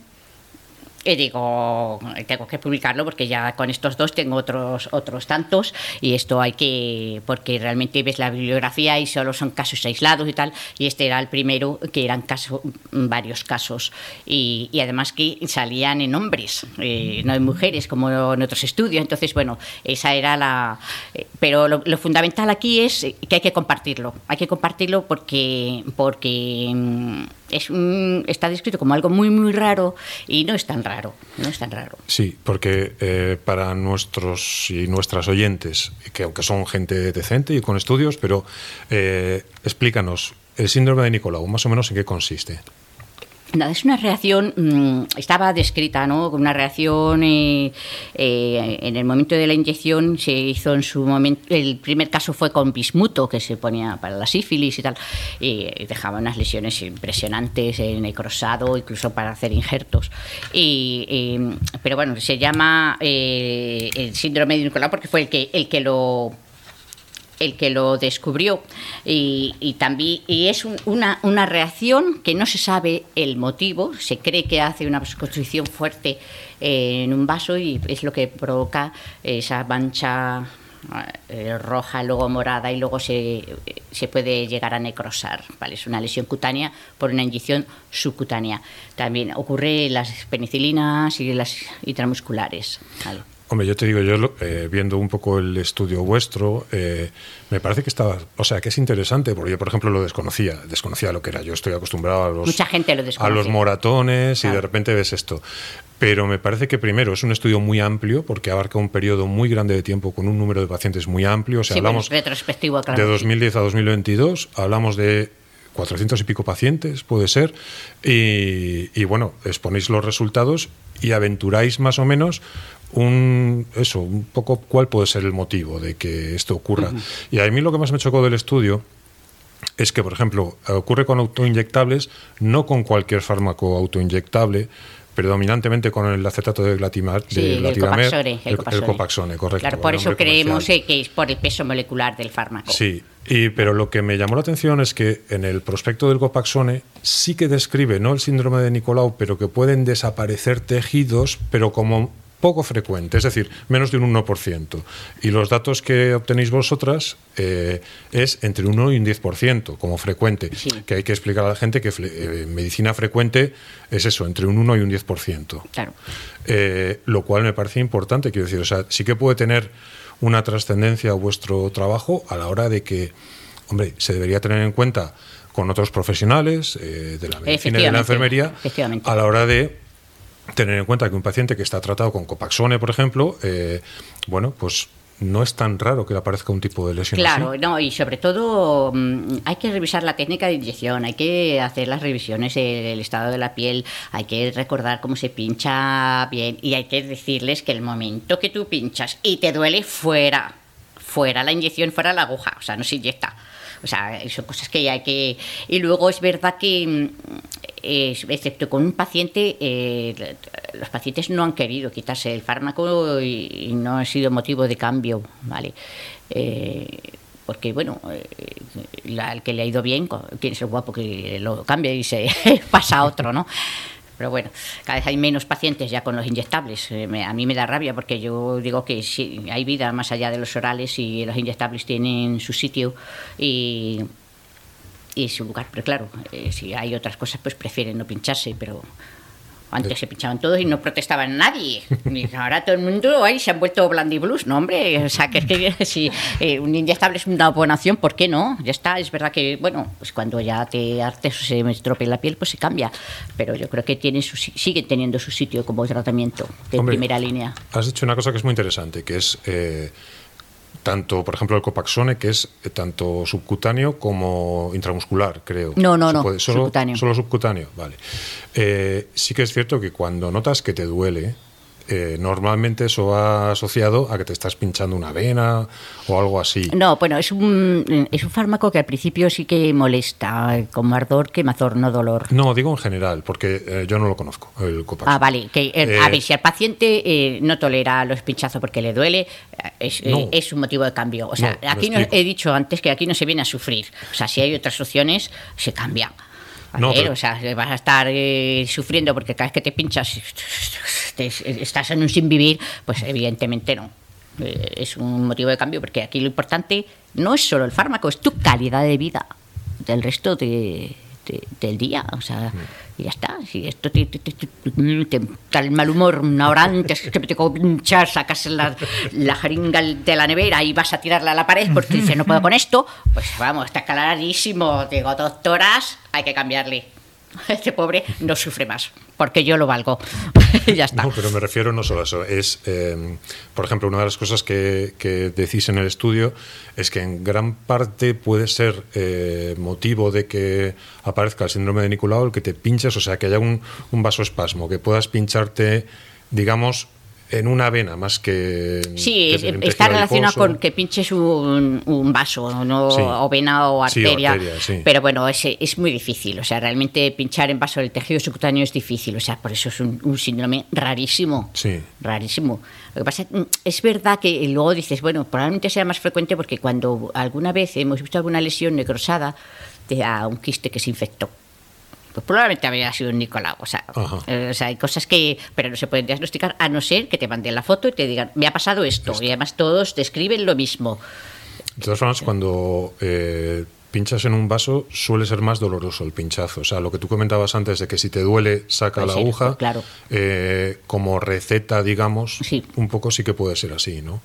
y digo, tengo que publicarlo porque ya con estos dos tengo otros, otros tantos y esto hay que, porque realmente ves la bibliografía y solo son casos aislados y tal, y este era el primero que eran casos, varios casos. Y, además que salían en hombres, eh, no en mujeres como en otros estudios, entonces bueno, esa era la... Eh, pero lo, fundamental aquí es que hay que compartirlo, hay que compartirlo porque, porque mm, es está descrito como algo muy muy raro y no es tan raro, no es tan raro. Sí, porque eh, para nuestros y nuestras oyentes, que aunque son gente decente y con estudios, pero eh, explícanos el síndrome de Nicolau, más o menos en qué consiste es una reacción, mm, estaba descrita, ¿no? Una reacción eh, eh, en el momento de la inyección se hizo en su momento, el primer caso fue con bismuto, que se ponía para la sífilis y tal, y dejaba unas lesiones impresionantes, en necrosado, incluso para hacer injertos. Y, pero bueno, se llama eh, el síndrome de Nicolau porque fue el que, el que lo el que lo descubrió y, también y es una, una, reacción que no se sabe el motivo se cree que hace una constricción fuerte eh, en un vaso y es lo que provoca esa mancha eh, roja luego morada y luego se, se, puede llegar a necrosar ¿vale? es una lesión cutánea por una inyección subcutánea también ocurre en las penicilinas y las intramusculares. Hombre, yo te digo, yo eh, viendo un poco el estudio vuestro, eh, me parece que está, o sea, que es interesante, porque yo, por ejemplo, lo desconocía, desconocía lo que era. Yo estoy acostumbrado a los, Mucha gente lo a los moratones y de repente ves esto. Pero me parece que primero es un estudio muy amplio porque abarca un periodo muy grande de tiempo con un número de pacientes muy amplio. O sea, hablamos retrospectivo, de 2010 a 2022, hablamos de 400 y pico pacientes, puede ser, y, y bueno, exponéis los resultados y aventuráis más o menos un eso, un poco cuál puede ser el motivo de que esto ocurra. Y a mí lo que más me chocó del estudio es que, por ejemplo, ocurre con autoinyectables, no con cualquier fármaco autoinyectable, predominantemente con el acetato de, glatimar, de el, copaxone, el, copaxone. correcto. Claro, por eso creemos que es por el peso molecular del fármaco. Sí, y, pero lo que me llamó la atención es que en el prospecto del copaxone sí que describe, no el síndrome de Nicolau, pero que pueden desaparecer tejidos, pero como poco frecuente, es decir, menos de un 1%. Y los datos que obtenéis vosotras eh, es entre un 1 y un 10% como frecuente, que hay que explicar a la gente que eh, medicina frecuente es eso, entre un 1 y un 10%. Claro. Eh, lo cual me parece importante, quiero decir, o sea, sí que puede tener una trascendencia vuestro trabajo a la hora de que, hombre, se debería tener en cuenta con otros profesionales de la medicina y de la enfermería a la hora de tener en cuenta que un paciente que está tratado con Copaxone, por ejemplo, eh, bueno, pues no es tan raro que le aparezca un tipo de lesión. Claro, no, y sobre todo mm, hay que revisar la técnica de inyección, hay que hacer las revisiones del estado de la piel, hay que recordar cómo se pincha bien y hay que decirles que el momento que tú pinchas y te duele fuera, fuera la inyección, fuera la aguja, o sea, no se inyecta. O sea, son cosas que hay que... Y luego es verdad que, mm, excepto con un paciente, eh, los pacientes no han querido quitarse el fármaco y, no ha sido motivo de cambio, ¿vale? Eh, porque bueno, eh, al que le ha ido bien, quiere ser guapo que lo cambie y se pasa a otro, ¿no? Pero bueno, cada vez hay menos pacientes ya con los inyectables. Eh, a mí me da rabia porque yo digo que sí, hay vida más allá de los orales y los inyectables tienen su sitio y, y su lugar. Pero claro, eh, si hay otras cosas, pues prefieren no pincharse, pero antes se pinchaban todos y no protestaban nadie. Y ahora todo el mundo ahí se han vuelto blandiblues. No, hombre, o sea, que, que si eh, un inyectable es una buena opción, ¿por qué no? Ya está, es verdad que, bueno, pues cuando ya te artes o se estropea la piel, pues se cambia. Pero yo creo que tiene su, siguen teniendo su sitio como tratamiento de primera línea. Has dicho una cosa que es muy interesante, que es... Eh, tanto, por ejemplo, el Copaxone, que es eh, tanto subcutáneo como intramuscular, creo. No, no, no, solo, subcutáneo. Solo subcutáneo, vale. Eh, sí que es cierto que cuando notas que te duele, eh, normalmente eso va asociado a que te estás pinchando una vena o algo así. No, bueno, es un, es un fármaco que al principio sí que molesta, como ardor, quemazor, no dolor. No, digo en general, porque eh, yo no lo conozco, el Copaxone. Ah, vale. Que, eh, a ver, si el paciente no tolera los pinchazos porque le duele, es, es un motivo de cambio. O sea, aquí no, he dicho antes que aquí no se viene a sufrir. O sea, si hay otras opciones, se cambian. o sea, vas a estar eh, sufriendo porque cada vez que te pinchas estás en un sin vivir, pues evidentemente no. Eh, es un motivo de cambio porque aquí lo importante no es solo el fármaco, es tu calidad de vida del resto de, del día. O sea, y ya está. Si esto te, te, da el mal humor una hora antes que te pinchar, sacas la, la, jeringa de la nevera y vas a tirarla a la pared porque dices no puedo con esto, pues vamos, está clarísimo. Digo, doctoras, hay que cambiarle. Este pobre no sufre más, porque yo lo valgo. ya está. No, pero me refiero no solo a eso. Es, eh, por ejemplo, una de las cosas que, que, decís en el estudio es que en gran parte puede ser eh, motivo de que aparezca el síndrome de Nicolau el que te pinches, o sea, que haya un, un vasoespasmo, que puedas pincharte, digamos, en una vena más que. Sí, está relacionado con que pinches un, un vaso, no o vena o arteria. pero bueno, es, es muy difícil. O sea, realmente pinchar en vaso del tejido subcutáneo es difícil. O sea, por eso es un, un síndrome rarísimo. Sí. Rarísimo. Lo que pasa mm, es verdad que luego dices, bueno, probablemente sea más frecuente porque cuando alguna vez hemos visto alguna lesión necrosada, te da un quiste que se infectó pues probablemente habría sido un Nicolau. O sea, eh, o sea, hay cosas que, pero no se pueden diagnosticar a no ser que te manden la foto y te digan, me ha pasado esto. Y además todos describen lo mismo. De todas formas, cuando eh, pinchas en un vaso, suele ser más doloroso el pinchazo. O sea, lo que tú comentabas antes de que si te duele, saca la aguja. Claro. Eh, como receta, digamos, un poco sí que puede ser así, ¿no?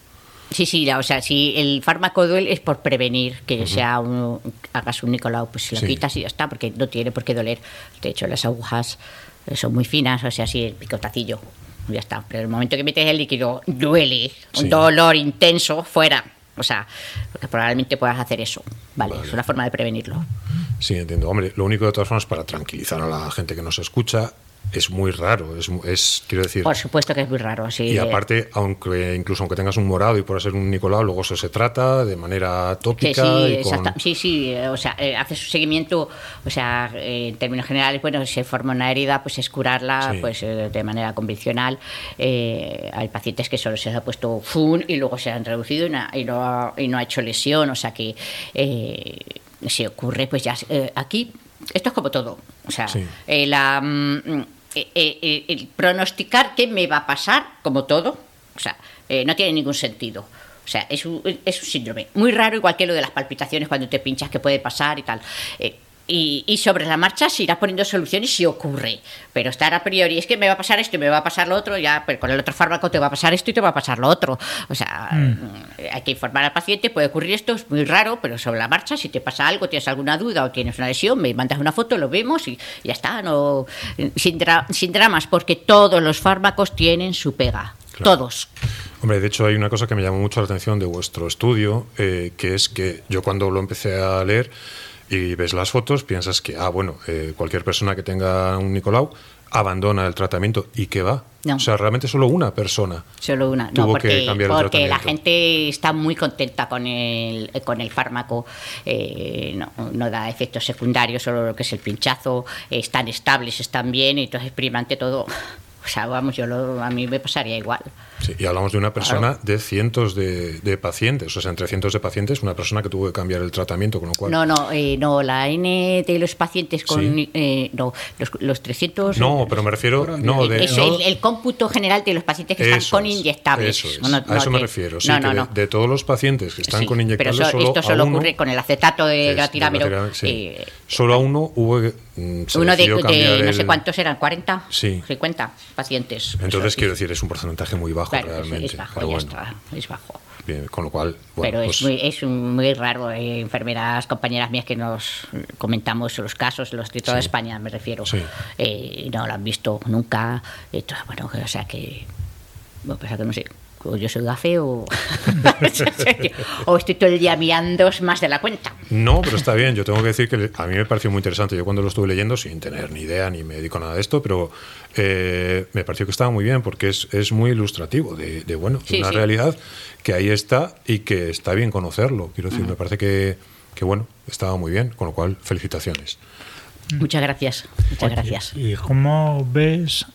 Sí, sí, o sea, si el fármaco duele es por prevenir que sea un, hagas un Nicolau, pues lo quitas y ya está, porque no tiene por qué doler. De hecho, las agujas eh, son muy finas, o sea, así el picotacillo, ya está. Pero el momento que metes el líquido, duele, un dolor intenso, fuera. O sea, porque probablemente puedas hacer eso. Vale, es una forma de prevenirlo. Sí, entiendo. Hombre, lo único de todas formas para tranquilizar a la gente que nos escucha es muy raro, es, es, quiero decir... Por supuesto que es muy raro, sí. Y aparte, aunque incluso aunque tengas un morado y puedas ser un Nicolau, luego eso se trata de manera tópica. Sí, sí, sí, sí, o sea, eh, hace su seguimiento, o sea, eh, en términos generales, bueno, se forma una herida, pues es curarla pues eh, de manera convencional. hay pacientes que solo se les ha puesto FUN y luego se han reducido y no, y no, y no ha hecho lesión, o sea que se ocurre, pues ya aquí esto es como todo. O sea, la, mm, eh, eh, eh, el pronosticar qué me va a pasar, como todo, o sea, no tiene ningún sentido. O sea, es un, es un síndrome muy raro, igual que lo de las palpitaciones cuando te pinchas, que puede pasar y tal y, sobre la marcha se irá poniendo soluciones si ocurre. Pero estar a priori, es que me va a pasar esto y me va a pasar lo otro, ya pero con el otro fármaco te va a pasar esto y te va a pasar lo otro. O sea, mm. hay que informar al paciente, puede ocurrir esto, es muy raro, pero sobre la marcha, si te pasa algo, tienes alguna duda o tienes una lesión, me mandas una foto, lo vemos y ya está, no, sin, sin dramas, porque todos los fármacos tienen su pega. Todos. Hombre, de hecho hay una cosa que me llamó mucho la atención de vuestro estudio, eh, que es que yo cuando lo empecé a leer, y ves las fotos, piensas que, ah, bueno, eh, cualquier persona que tenga un Nicolau abandona el tratamiento y qué va. O sea, realmente solo una persona. Solo una. no, porque, porque la gente está muy contenta con el, con el fármaco. Eh, no, no, da efectos secundarios, solo lo que es el pinchazo. están estables, están bien, y entonces primante todo. O sea, vamos, yo lo, a mí me pasaría igual. Sí, y hablamos de una persona de cientos de, pacientes, o sea, entre cientos de pacientes, una persona que tuvo que cambiar el tratamiento, con lo cual... No, no, eh, no la N de los pacientes con... Eh, no, los, los, 300... No, pero me refiero... No, de, El, cómputo general de los pacientes que están con inyectables. Eso a eso me refiero, sí, que de, todos los pacientes que están con inyectables... Pero solo esto solo ocurre con el acetato de gratirámero. Eh, solo a uno hubo... Mm, uno de, no sé cuántos eran, 40, sí. 50 pacientes. Entonces, quiero decir, es un porcentaje muy bajo realmente. Es bajo, ya está, es bajo. Bien, con lo cual. Bueno, Pero es, pues muy, es muy raro. Hay enfermeras, compañeras mías que nos comentamos los casos, los de toda España me refiero. Eh, no lo han visto nunca. bueno, o sea que. Bueno, pues que no sé o yo soy gafe o, o estoy todo el día mirando más de la cuenta. No, pero está bien. Yo tengo que decir que a mí me pareció muy interesante. Yo cuando lo estuve leyendo, sin tener ni idea ni me dedico a nada de esto, pero eh, me pareció que estaba muy bien porque es, es muy ilustrativo de, bueno, una realidad que ahí está y que está bien conocerlo. Quiero decir, me parece que, que, bueno, estaba muy bien, con lo cual, felicitaciones. Muchas gracias. Muchas gracias. ¿Y cómo ves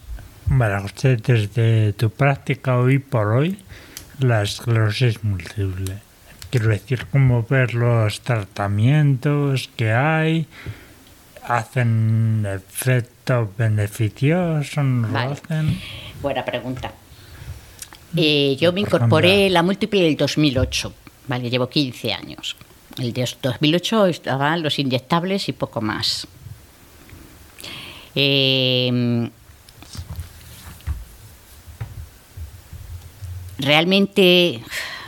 usted desde tu práctica hoy por hoy la esclerosis múltiple. Quiero decir, cómo ver los tratamientos que hay. hacen efectos beneficiosos? ¿No Vale. lo hacen? Buena pregunta. Eh, yo me incorporé la múltiple el 2008, ¿vale? Llevo 15 años. El de 2008 estaban los inyectables y poco más. Eh, realmente,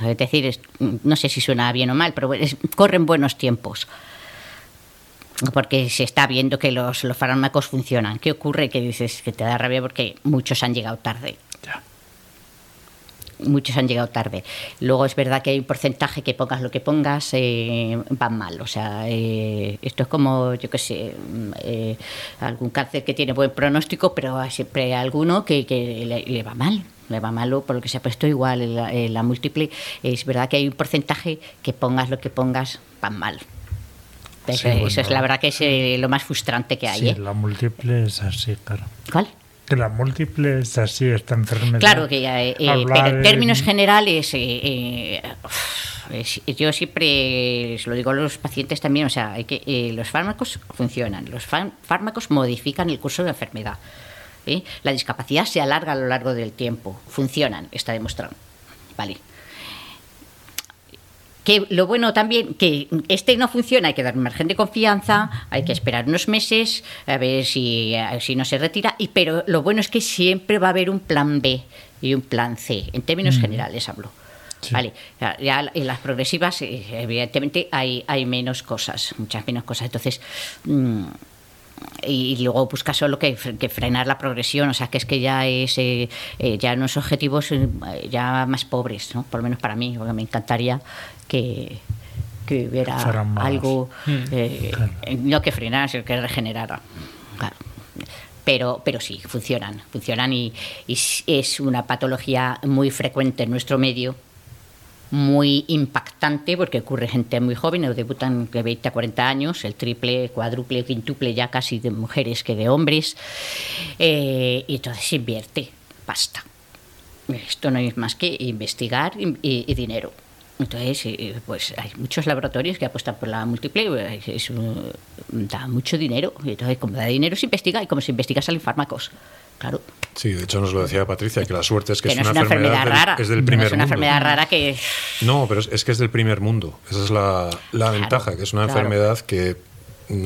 es decir, no sé si suena bien o mal, pero es- corren buenos tiempos. Porque se está viendo que los, los fármacos funcionan. ¿Qué ocurre? Que dices que te da rabia porque muchos han llegado tarde. Muchos han llegado tarde. Luego es verdad que hay un porcentaje que pongas lo que pongas, eh, van mal. O sea, eh, esto es como, yo qué sé, mm, eh, algún cáncer que tiene buen pronóstico, pero hay siempre alguno que, que le, le va mal. Le va mal por lo que se ha puesto igual la, múltiple. Es verdad que hay un porcentaje que pongas lo que pongas, van mal. Sí, Eso, eso bueno. es la verdad que es eh, lo más frustrante que hay. Sí, ¿eh? la múltiple es así, claro. ¿Cuál? Que la múltiple es así, esta enfermedad. Claro que eh, eh, Hablar pero en términos en- generales, eh, eh, yo siempre se lo digo a los pacientes también, o sea, hay que, eh, los fármacos funcionan, los fár- fármacos modifican el curso de la enfermedad. ¿eh? La discapacidad se alarga a lo largo del tiempo, funcionan, está demostrado. Vale. Que lo bueno también, que este no funciona, hay que dar un margen de confianza, hay que esperar unos meses, a ver si, a- si no se retira, y, pero lo bueno es que siempre va a haber un plan B y un plan C, en términos generales hablo. Sí. Vale, ya- ya en las progresivas, eh, evidentemente, hay, hay menos cosas, muchas menos cosas. Entonces, mm, y, y luego busca solo que, que frenar la progresión, o sea que es que ya es eh, eh, ya unos objetivos eh, ya más pobres, ¿no? por lo menos para mí, porque me encantaría que, que hubiera Fueran algo, Mm. eh, Claro. no que frenara, sino que regenerara. Claro. Pero, pero sí, funcionan, funcionan y, y es una patología muy frecuente en nuestro medio, muy impactante porque ocurre gente muy joven, o debutan de 20 a 40 años, el triple, cuádruple, quintuple ya casi de mujeres que de hombres, eh, y entonces se invierte pasta. Esto no es más que investigar y, y- y dinero. Entonces, eh, pues hay muchos laboratorios que apuestan por la múltiple, es un- da mucho dinero, y entonces como da dinero se investiga, y como se investiga salen fármacos. Claro, Sí, de hecho nos lo decía Patricia, que la suerte es que, que, es, no es una, una enfermedad, del- rara, es del no primer es una mundo. enfermedad rara que No, pero es, es que es del primer mundo. Esa es la, la ventaja, que es una claro. enfermedad que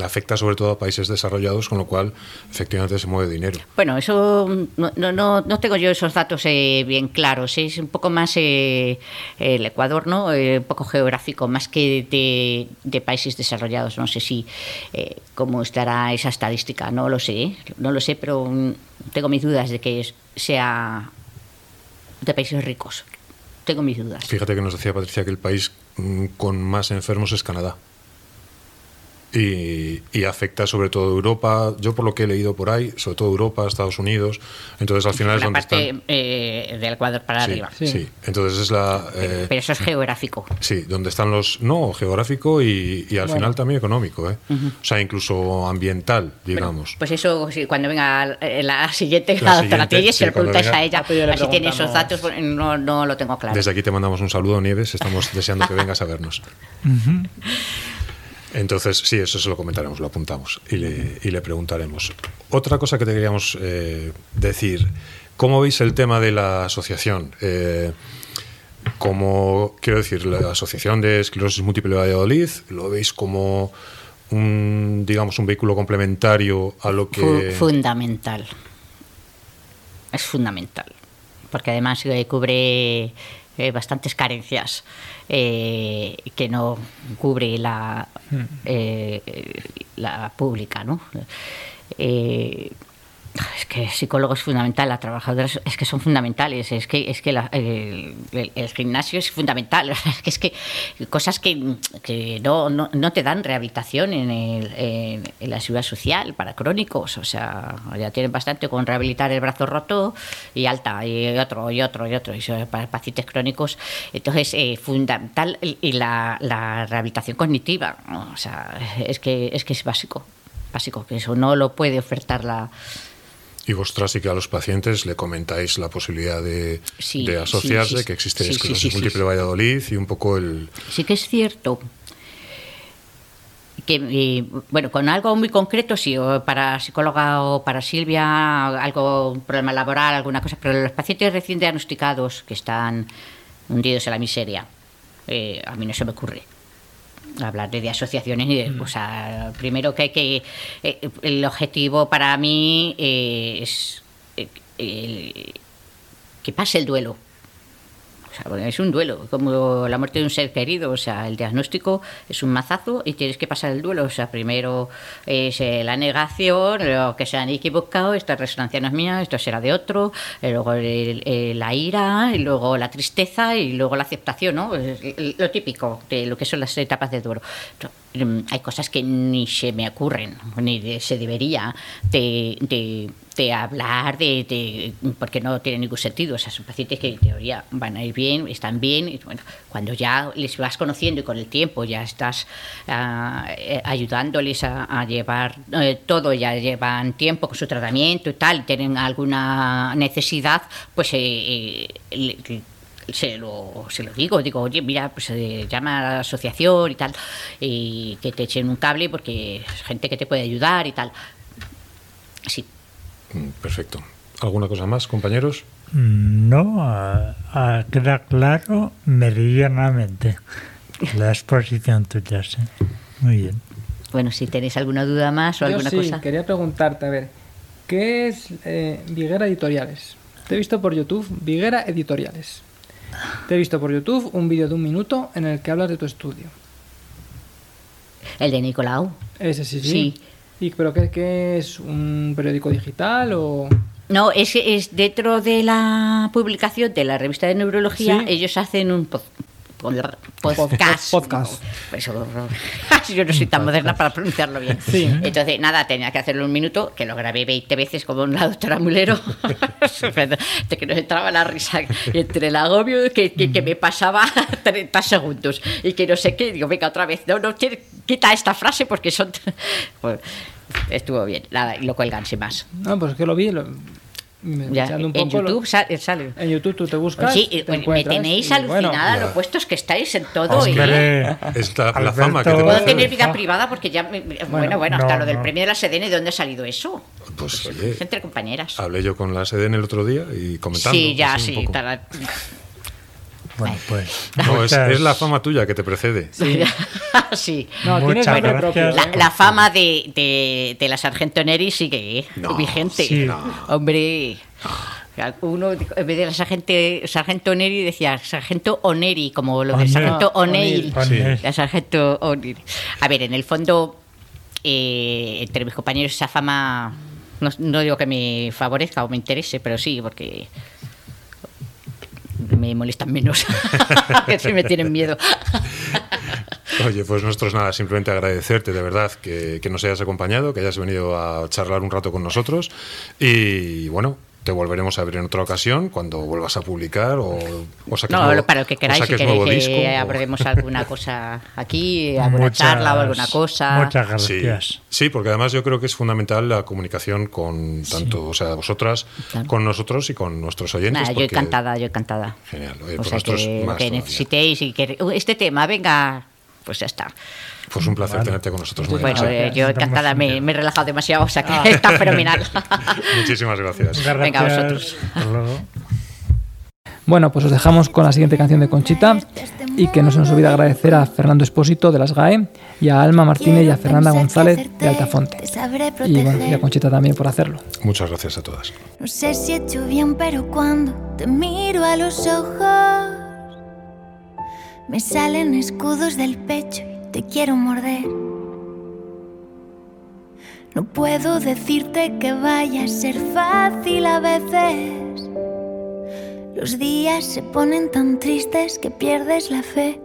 afecta sobre todo a países desarrollados, con lo cual efectivamente se mueve dinero. Bueno, eso no, no, no, no tengo yo esos datos eh, bien claros. Es un poco más eh, el Ecuador, ¿no? Eh, un poco geográfico, más que de, de países desarrollados. No sé si eh, cómo estará esa estadística. No lo sé, ¿eh? no lo sé, pero mm, tengo mis dudas de que sea de países ricos. Tengo mis dudas. Fíjate que nos decía Patricia que el país mm, con más enfermos es Canadá. Y, y afecta sobre todo a Europa, yo por lo que he leído por ahí, sobre todo Europa, Estados Unidos. Entonces al final es La donde parte están. eh, del Ecuador para Sí, arriba. sí. Sí. entonces es la. eh, Pero eso es geográfico. Sí, donde están los. No, geográfico y, y al Bueno. final también económico, ¿eh? O sea, incluso ambiental, digamos. Pues eso, sí, cuando venga eh, la siguiente, La la, doctora siguiente, Telles, sí, se lo preguntáis venga. a ella, Ah, pues si tiene esos datos, pues, no, no lo tengo claro. Desde aquí te mandamos un saludo, Nieves. Estamos deseando que vengas a vernos. Entonces, sí, eso se lo comentaremos, lo apuntamos y le, y le preguntaremos. Otra cosa que te queríamos eh, decir, ¿cómo veis el tema de la asociación? Eh, como, quiero decir, la Asociación de Esclerosis Múltiple de Valladolid, ¿lo veis como un, digamos, un vehículo complementario a lo que... fundamental. Es fundamental. Porque además cubre eh, bastantes carencias eh, que no cubre la, eh, la pública, ¿no? Es que psicólogo es fundamental, la trabajadora es, que son fundamentales, es que, es que la- el, gimnasio es fundamental, es que, es que cosas que, que no, no, no te dan rehabilitación en, el- en- la seguridad social para crónicos, o sea, ya tienen bastante con rehabilitar el brazo roto y alta, y otro, y otro, y otro, y eso para pacientes crónicos, entonces eh, fundamental y la, la rehabilitación cognitiva, o sea, es que, es que es básico, básico, que eso no lo puede ofertar la Y vosotras sí que a los pacientes le comentáis la posibilidad de, Sí, de asociarse, sí, sí, que existe esclerosis múltiple. Valladolid y un poco el... Sí que es cierto que bueno, con algo muy concreto, sí, o para psicóloga o para Silvia, algo, un problema laboral, alguna cosa, pero los pacientes recién diagnosticados que están hundidos en la miseria, eh, a mí no se me ocurre hablar de, asociaciones y de, mm. o sea, primero que hay que eh, el objetivo para mí eh, es que pase el duelo es un duelo, como la muerte de un ser querido. O sea, el diagnóstico es un mazazo y tienes que pasar el duelo. O sea, primero es eh, la negación, lo que se han equivocado, esta resonancia no es mía, esto será de otro, eh, luego la ira, y luego la tristeza y luego la aceptación, ¿no? Lo típico de lo que son las etapas de duelo. Hay cosas que ni se me ocurren, ni se debería de, de, hablar, de, porque no tiene ningún sentido. O sea, son pacientes que en teoría van a ir bien, están bien, y bueno, cuando ya les vas conociendo y con el tiempo ya estás eh, ayudándoles a, llevar eh, todo, ya llevan tiempo con su tratamiento y tal, tienen alguna necesidad, pues eh, se lo, se lo digo, digo, oye, mira, pues eh, llama a la asociación y tal, y que te echen un cable porque es gente que te puede ayudar y tal. Sí. Mm, perfecto. ¿Alguna cosa más, compañeros? Mm, no, queda claro meridianamente la exposición tuya, sí. Muy bien. Bueno, si tenéis alguna duda más o alguna sí, cosa. Quería preguntarte, a ver, ¿qué es eh, Viguera Editoriales? Te he visto por YouTube, Viguera Editoriales. Te he visto por YouTube un vídeo de un minuto en el que hablas de tu estudio. El de Nicolau. Ese sí, sí. ¿Y, ¿Pero qué, es? ¿Un periódico digital o...? No, es, es dentro de la publicación de la revista de neurología, ellos hacen un podcast. Podcast. yo no soy tan moderna para pronunciarlo bien. Entonces, nada, tenía que hacerlo un minuto, que lo grabé 20 veces como la doctora Mulero, de que nos entraba la risa entre el agobio que, que, me pasaba 30 segundos y que no sé qué, digo, venga, otra vez, no, no, quita esta frase porque son... Pues, estuvo bien, nada, y lo cuelgan sin más. No, pues que lo vi, lo en YouTube sale. En YouTube tú te buscas. Sí, te me tenéis alucinada lo puestos que estáis en todo. ¿eh? Es la, fama que te Puedo tener vida privada porque ya. bueno, bueno, hasta lo del premio de la SEDEN, ¿de dónde ha salido eso? Pues, oye. Entre compañeras. Hablé yo con la SEDEN el otro día y comentando. Sí, ya, sí. Bueno, pues. No, es, la fama tuya que te precede. Sí. No, tienes propio, la, la, fama de, de, de, la Sargento Neri sigue ¿eh? vigente. Sí. Hombre. Uno, en vez de la sargento, sargento Neri, decía sargento Oneri, como lo de sargento O'Neill. La sargento O'Neill. A ver, en el fondo, eh, entre mis compañeros, esa fama. No, no digo que me favorezca o me interese, pero sí, porque me molestan menos, que si me tienen miedo. Oye, pues nosotros nada, simplemente agradecerte de verdad que, que, nos hayas acompañado, que hayas venido a charlar un rato con nosotros y bueno, te volveremos a ver en otra ocasión cuando vuelvas a publicar o, o saques No, nuevo, para lo que queráis, si queréis que abordemos alguna cosa aquí, alguna charla o alguna cosa. Muchas gracias. Sí, porque además yo creo que es fundamental la comunicación con tanto, o sea, vosotras, con nosotros y con nuestros oyentes. yo encantada, yo encantada. Genial. o pues sea, que necesitéis y que este tema, venga, pues ya está. Pues un placer tenerte con nosotros. Muy bueno, eh, yo encantada, me, me, he relajado demasiado, o sea que ah. está fenomenal. Muchísimas gracias. Venga, a vosotros. Bueno, pues os dejamos con la siguiente canción de Conchita y que no se nos olvide agradecer a Fernando Espósito de las GAE y a Alma Martínez y a Fernanda González de Altafonte. Y bueno, y a Conchita también por hacerlo. Muchas gracias a todas. No sé si he hecho bien, pero cuando te miro a los ojos me salen escudos del pecho te quiero morder. No puedo decirte que vaya a ser fácil a veces. Los días se ponen tan tristes que pierdes la fe.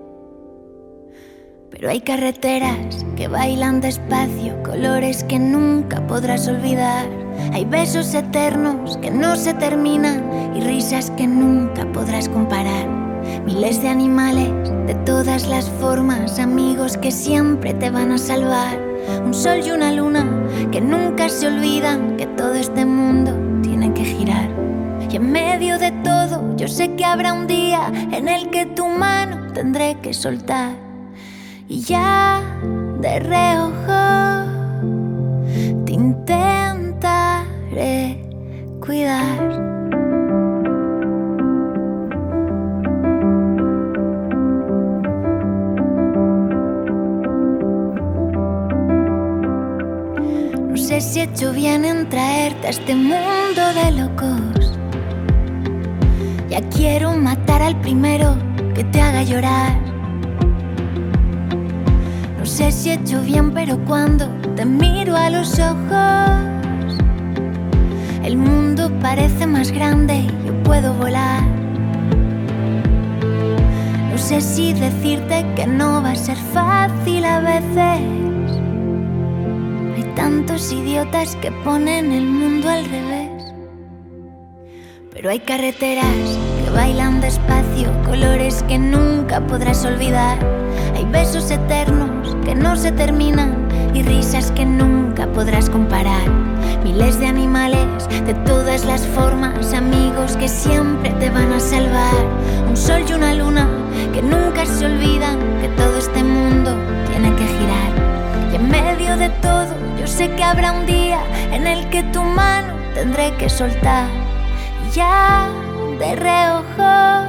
Pero hay carreteras que bailan despacio, colores que nunca podrás olvidar. Hay besos eternos que no se terminan y risas que nunca podrás comparar. Miles de animales de todas las formas, amigos que siempre te van a salvar. Un sol y una luna que nunca se olvidan que todo este mundo tiene que girar. Y en medio de todo, yo sé que habrá un día en el que tu mano tendré que soltar. y ya de reojo te intentaré cuidar. He hecho bien en traerte a este mundo de locos. Ya quiero matar al primero que te haga llorar. No sé si he hecho bien, pero cuando te miro a los ojos, el mundo parece más grande y yo puedo volar. No sé si decirte que no va a ser fácil a veces. Tantos idiotas que ponen el mundo al revés. Pero hay carreteras que bailan despacio, colores que nunca podrás olvidar. Hay besos eternos que no se terminan y risas que nunca podrás comparar. Miles de animales de todas las formas, amigos que siempre te van a salvar. Un sol y una luna que nunca se olvidan que todo este mundo tiene que girar. Y en medio de todo, yo sé que habrá un día en el que tu mano tendré que soltar. Ya de reojo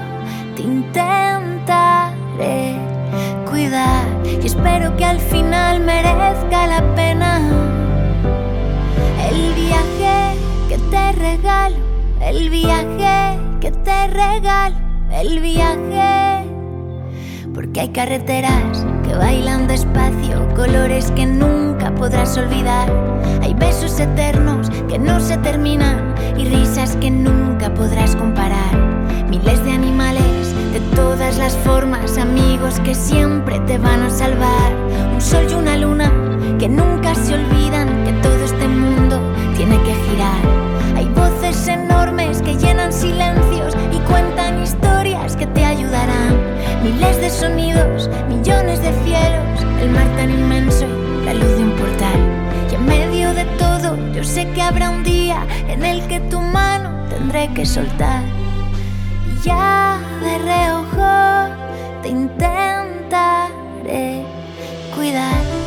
te intentaré cuidar y espero que al final merezca la pena el viaje que te regalo, el viaje que te regalo, el viaje. Porque hay carreteras que bailan despacio, colores que nunca podrás olvidar. Hay besos eternos que no se terminan y risas que nunca podrás comparar. Miles de animales de todas las formas, amigos que siempre te van a salvar. Un sol y una luna que nunca se olvidan que todo este mundo tiene que girar. Hay voces enormes que llenan silencios Miles de sonidos, millones de cielos, el mar tan inmenso, la luz de un portal. Y en medio de todo, yo sé que habrá un día en el que tu mano tendré que soltar. Y ya de reojo te intentaré cuidar.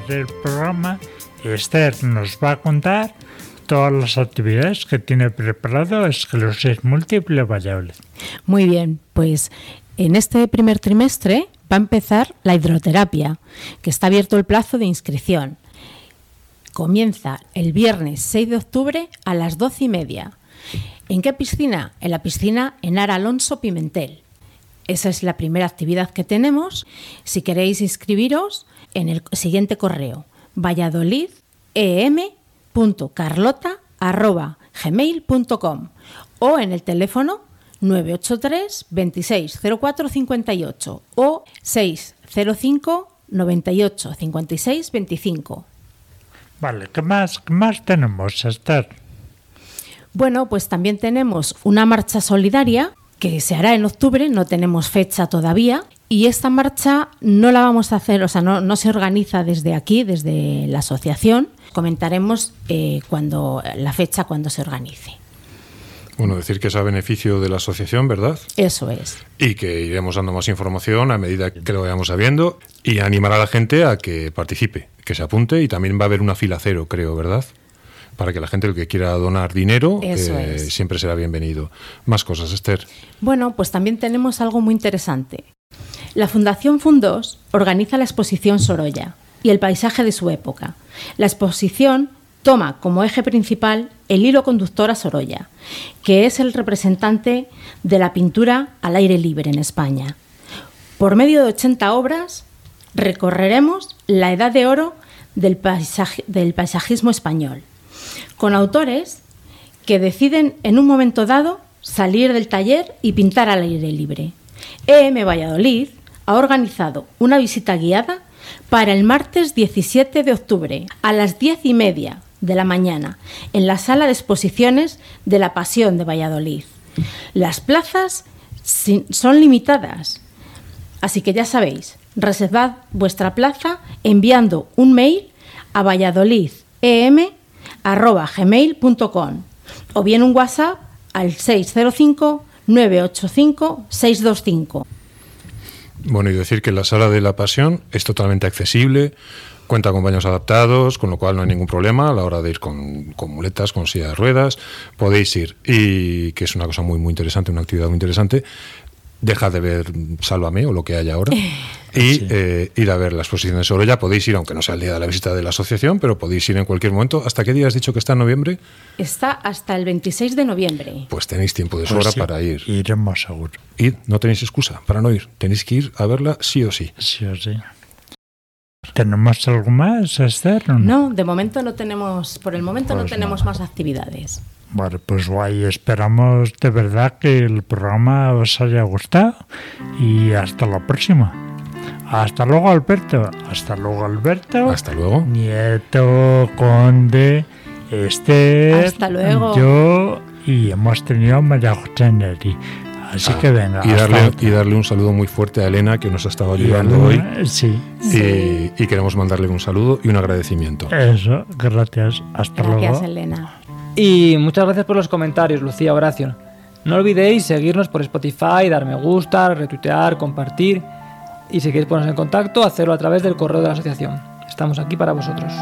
Acabar el programa, Esther nos va a contar todas las actividades que tiene preparado Esclerosis Múltiple Valladolid. Muy bien, pues en este primer trimestre va a empezar la hidroterapia, que está abierto el plazo de inscripción. Comienza el viernes 6 de octubre a las 12 y media. ¿En qué piscina? En la piscina Enar Alonso Pimentel. Esa es la primera actividad que tenemos. Si queréis inscribiros, en el siguiente correo, valladolid.em.carlota.gmail.com o en el teléfono 983 26 04 58 o 605 98 56 25. Vale, ¿qué más, qué más tenemos, Esther? Bueno, pues también tenemos una marcha solidaria que se hará en octubre, no tenemos fecha todavía, y esta marcha no la vamos a hacer, o sea, no, no se organiza desde aquí, desde la asociación. Comentaremos eh, cuando la fecha cuando se organice. Bueno, decir que es a beneficio de la asociación, ¿verdad? Eso es. Y que iremos dando más información a medida que lo vayamos sabiendo y animar a la gente a que participe, que se apunte y también va a haber una fila cero, creo, ¿verdad? Para que la gente el que quiera donar dinero eh, siempre será bienvenido. Más cosas, Esther. Bueno, pues también tenemos algo muy interesante. La Fundación Fundos organiza la exposición Sorolla y el paisaje de su época. La exposición toma como eje principal el hilo conductor a Sorolla, que es el representante de la pintura al aire libre en España. Por medio de 80 obras recorreremos la edad de oro del, del paisajismo español, con autores que deciden en un momento dado salir del taller y pintar al aire libre. EM Valladolid ha organizado una visita guiada para el martes 17 de octubre a las diez y media de la mañana en la sala de exposiciones de la Pasión de Valladolid. Las plazas son limitadas, así que ya sabéis, reservad vuestra plaza enviando un mail a valladolidem.gmail.com o bien un WhatsApp al 605 985 625. Bueno, y decir que la sala de la pasión es totalmente accesible, cuenta con baños adaptados, con lo cual no hay ningún problema a la hora de ir con, muletas, con silla de ruedas, podéis ir. Y que es una cosa muy, muy interesante, una actividad muy interesante. Deja de ver Sálvame o lo que haya ahora y eh, ir a ver la exposición de Sorolla. Podéis ir, aunque no sea el día de la visita de la asociación, pero podéis ir en cualquier momento. ¿Hasta qué día has dicho que está en noviembre? Está hasta el 26 de noviembre. Pues tenéis tiempo de sobra Pues sí, para ir. Iremos seguro. Id, no tenéis excusa para no ir. Tenéis que ir a verla sí o sí. Sí o sí. ¿Tenemos algo más, Esther? o No, de momento no tenemos, por el momento no Pues tenemos nada. más actividades. Vale, pues guay. Esperamos de verdad que el programa os haya gustado y hasta la próxima. Hasta luego, Alberto. Hasta luego, Alberto. Hasta luego. Nieto, Conde, Esther. Hasta luego. Yo y hemos tenido a María José Neri. Así que venga. Y darle, y darle un saludo muy fuerte a Elena, que nos ha estado ayudando hoy. Sí, Y, y queremos mandarle un saludo y un agradecimiento. eso. Gracias. Hasta Gracias, luego. Elena. Y muchas gracias por los comentarios, Lucía Horacio. No olvidéis seguirnos por Spotify, dar me gusta, retuitear, compartir. Y si queréis ponernos en contacto, hacerlo a través del correo de la asociación. Estamos aquí para vosotros.